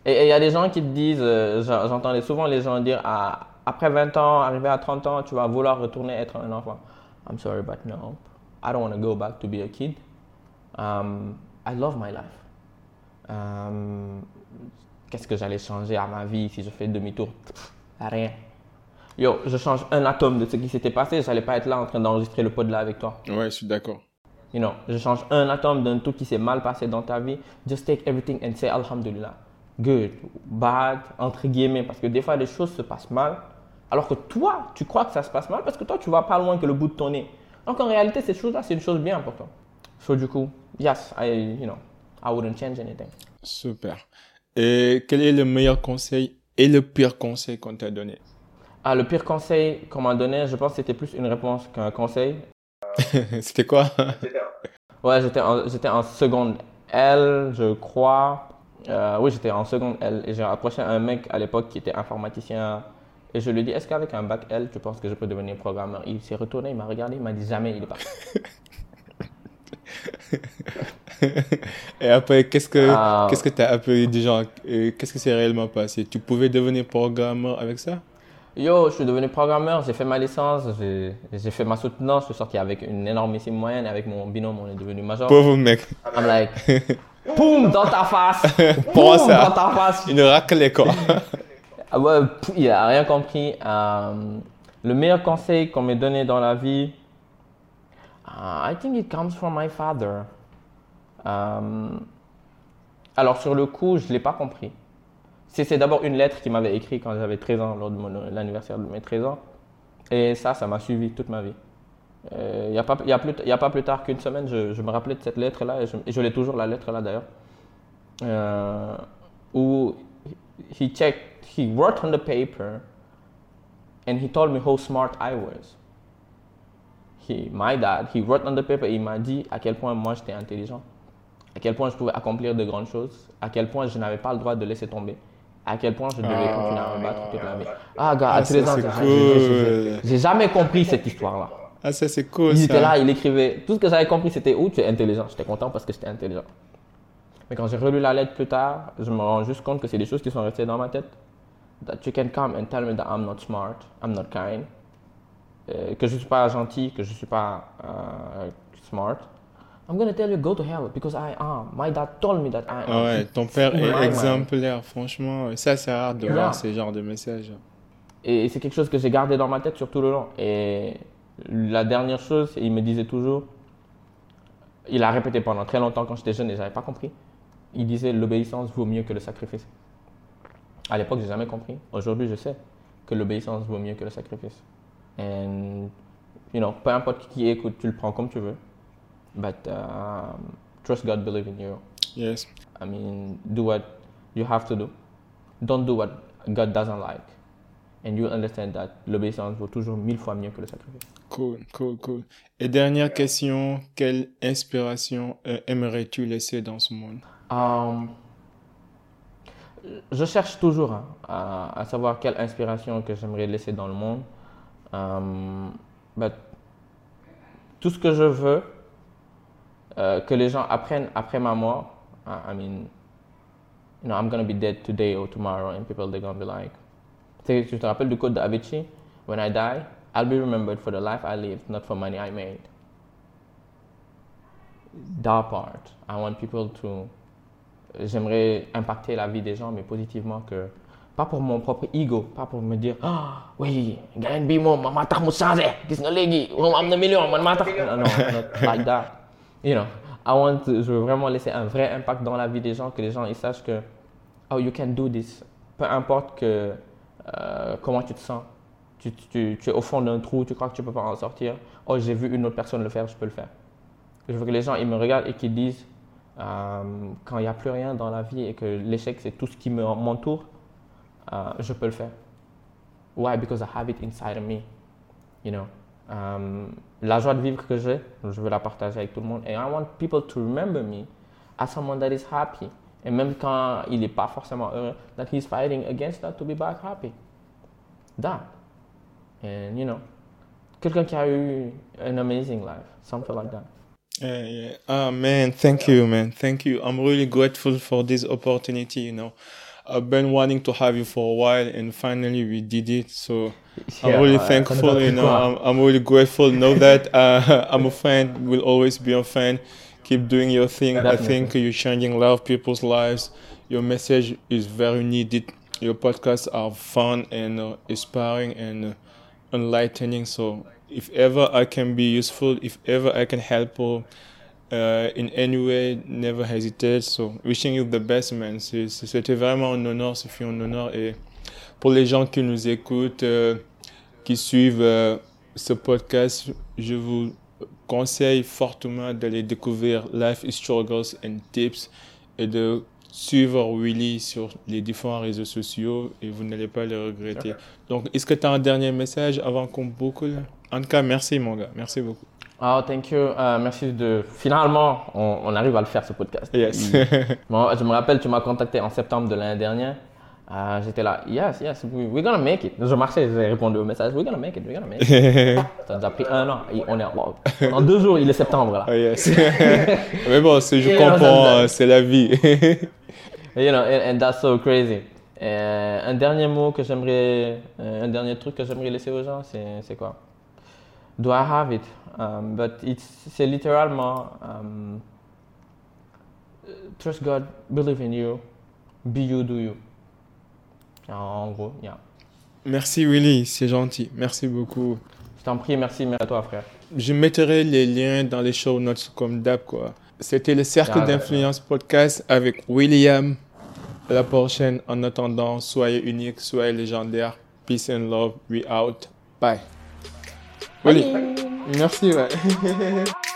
Et il y a des gens qui te disent, euh, j'en- j'entendais souvent les gens dire, ah, après 20 ans, arrivé à 30 ans, tu vas vouloir retourner être un enfant. I'm sorry, but no. I don't want to go back to be a kid. Um, I love my life. Um, Qu'est-ce que j'allais changer à ma vie si je fais demi-tour? Rien. Yo, je change un atome de ce qui s'était passé, j'allais pas être là en train d'enregistrer le pod là avec toi. Ouais, je suis d'accord. You know, je change un atome d'un truc qui s'est mal passé dans ta vie. Just take everything and say Alhamdulillah. Good, bad, entre guillemets, parce que des fois les choses se passent mal, alors que toi, tu crois que ça se passe mal parce que toi, tu vas pas loin que le bout de ton nez. Donc en réalité, cette chose-là, c'est une chose bien importante. So du coup, yes, I, you know, I wouldn't change anything. Super. Et quel est le meilleur conseil et le pire conseil qu'on t'a donné? Ah, le pire conseil qu'on m'a donné, je pense que c'était plus une réponse qu'un conseil. C'était quoi? Ouais, j'étais en, j'étais en seconde L, je crois. Euh, oui, j'étais en seconde L et j'ai approché un mec à l'époque qui était informaticien. Et je lui ai dit, est-ce qu'avec un bac L, tu penses que je peux devenir programmeur? Il s'est retourné, il m'a regardé, il m'a dit jamais, il est parti. Et après, qu'est-ce que, Ah. qu'est-ce que t'as appris des gens? Qu'est-ce que c'est réellement passé? Tu pouvais devenir programmeur avec ça? Yo, je suis devenu programmeur, j'ai fait ma licence, j'ai fait ma soutenance, je suis sorti avec une énormissime moyenne et avec mon binôme, on est devenu major. Pauvre mec. I'm like, boum, dans ta face ça. dans ta face Une raclée, quoi. Ah ouais, il a rien compris. Euh, le meilleur conseil qu'on m'ait donné dans la vie, uh, I think it comes from my father. Euh, alors sur le coup, je ne l'ai pas compris. C'est d'abord une lettre qu'il m'avait écrite quand j'avais 13 ans, lors de l'anniversaire de mes 13 ans. Et ça, ça m'a suivi toute ma vie. Euh, Il n'y a, pas- y a, plus- y a pas plus tard qu'une semaine, je, je me rappelais de cette lettre-là, et je, l'ai toujours la lettre-là d'ailleurs, euh, où he checked, he wrote on the paper, and he told me how smart I was. He, my dad, he wrote on the paper, et il m'a dit à quel point moi j'étais intelligent, à quel point je pouvais accomplir de grandes choses, à quel point je n'avais pas le droit de laisser tomber, à quel point je devais Ah. continuer à me battre toute la vie. Ah, gars, à Ah, 13 ça, ans, c'est j'ai- j'ai- j'ai- cool. j'ai jamais compris cette histoire-là. Ah, ça, c'est cool, Il ça. était là, il écrivait. Tout ce que j'avais compris, c'était où tu es intelligent. J'étais content parce que j'étais intelligent. Mais quand j'ai relu la lettre plus tard, je me rends juste compte que c'est des choses qui sont restées dans ma tête. That you can come and tell me that I'm not smart, I'm not kind, euh, que je suis pas gentil, que je suis pas euh, smart. I'm gonna tell you go to hell because I am. My dad told me that I am. Ah ouais, ton père est ouais. exemplaire, franchement. Ça, c'est rare de Yeah. voir ce genre de messages. Et c'est quelque chose que j'ai gardé dans ma tête sur tout le long. Et la dernière chose, il me disait toujours, il a répété pendant très longtemps quand j'étais jeune et j'avais pas compris. Il disait l'obéissance vaut mieux que le sacrifice. À l'époque, j'ai jamais compris. Aujourd'hui, je sais que l'obéissance vaut mieux que le sacrifice. And, you know, peu importe qui écoute, tu le prends comme tu veux. But um, trust God, believe in you. Yes. I mean, do what you have to do. Don't do what God doesn't like. And you'll understand that l'obéissance vaut toujours mille fois mieux que le sacrifice. Cool, cool, cool. Et dernière question, quelle inspiration euh, aimerais-tu laisser dans ce monde? Um, je cherche toujours hein, à, savoir quelle inspiration que j'aimerais laisser dans le monde. Um, but tout ce que je veux euh, que les gens apprennent après ma mort, I I mean, you know, I'm gonna be dead today or tomorrow, and people they're gonna be like, tu te rappelles du code de Avicii? When I die, I'll be remembered for the life I lived, not for money I made. That part, I want people to. J'aimerais impacter la vie des gens, mais positivement que. Pas pour mon propre ego, pas pour me dire, ah, oui, gagne bi moom, ma tax mu changé, gis nga léegi, moom am na million, man. Non, non, not like that. You know, I want to- je veux vraiment laisser un vrai impact dans la vie des gens, que les gens ils sachent que, oh, you can do this. Peu importe que, euh, comment tu te sens. Tu, es au fond d'un trou, tu crois que tu peux pas en sortir. Oh, j'ai vu une autre personne le faire, je peux le faire. Je veux que les gens ils me regardent et qu'ils disent, euh, quand il n'y a plus rien dans la vie et que l'échec c'est tout ce qui me- m'entoure, euh, je peux le faire. Why? Because I have it inside of me. You know. Um, la joie de vivre que j'ai, je veux la partager avec tout le monde. Et I want people to remember me as someone that is happy. Et même quand il n'est pas forcément heureux, that he's fighting against that to be back happy. That. And you know, quelqu'un qui a eu an amazing life, something like that. Yeah, yeah. Ah, man, thank you, man. Thank you. I'm really grateful for this opportunity, you know. I've been wanting to have you for a while and finally we did it. So I'm really thankful, you know. I'm, I'm really grateful. Know that uh, I'm a fan, will always be a fan. Keep doing your thing. I think you're changing a lot of people's lives. Your message is very needed. Your podcasts are fun and uh, inspiring and uh, enlightening. So if ever I can be useful, if ever I can help or uh, in any way, never hesitate. So wishing you the best, man. C'était vraiment un honneur, ce fut un honneur. Et pour les gens qui nous écoutent, euh, qui suivent euh, ce podcast, je vous conseille fortement d'aller découvrir Life Struggles and Tips et de suivre Willy sur les différents réseaux sociaux et vous n'allez pas le regretter. Donc, est-ce que tu as un dernier message avant qu'on boucle? En tout cas, merci mon gars, merci beaucoup. Oh, thank you. Euh, merci de. Finalement, on, on arrive à le faire ce podcast. Yes. Bon, je me rappelle, tu m'as contacté en septembre de l'année dernière. Euh, J'étais là, yes, yes, we- we're gonna make it. Je marchais, j'ai répondu au message, we're gonna make it, we're gonna make it. Ça nous a pris un an. Et on est en, en deux jours, il est septembre là. Ah, yes. Mais bon, je comprends, euh, c'est la vie. You know, and, and that's so crazy. Euh, un dernier mot que j'aimerais, euh, un dernier truc que j'aimerais laisser aux gens, c'est c'est quoi? Do I have it? Um, but it's, c'est littéralement um, trust God, believe in you, be you, do you. En gros, yeah. merci Willy, c'est gentil. Merci beaucoup. Je t'en prie, merci, merci à toi, frère. Je mettrai les liens dans les show notes comme d'hab, quoi. C'était le Cercle Ah, d'influence podcast avec William. À la prochaine. En attendant, soyez unique, soyez légendaire. Peace and love. We out. Bye. Willy. Merci, ouais.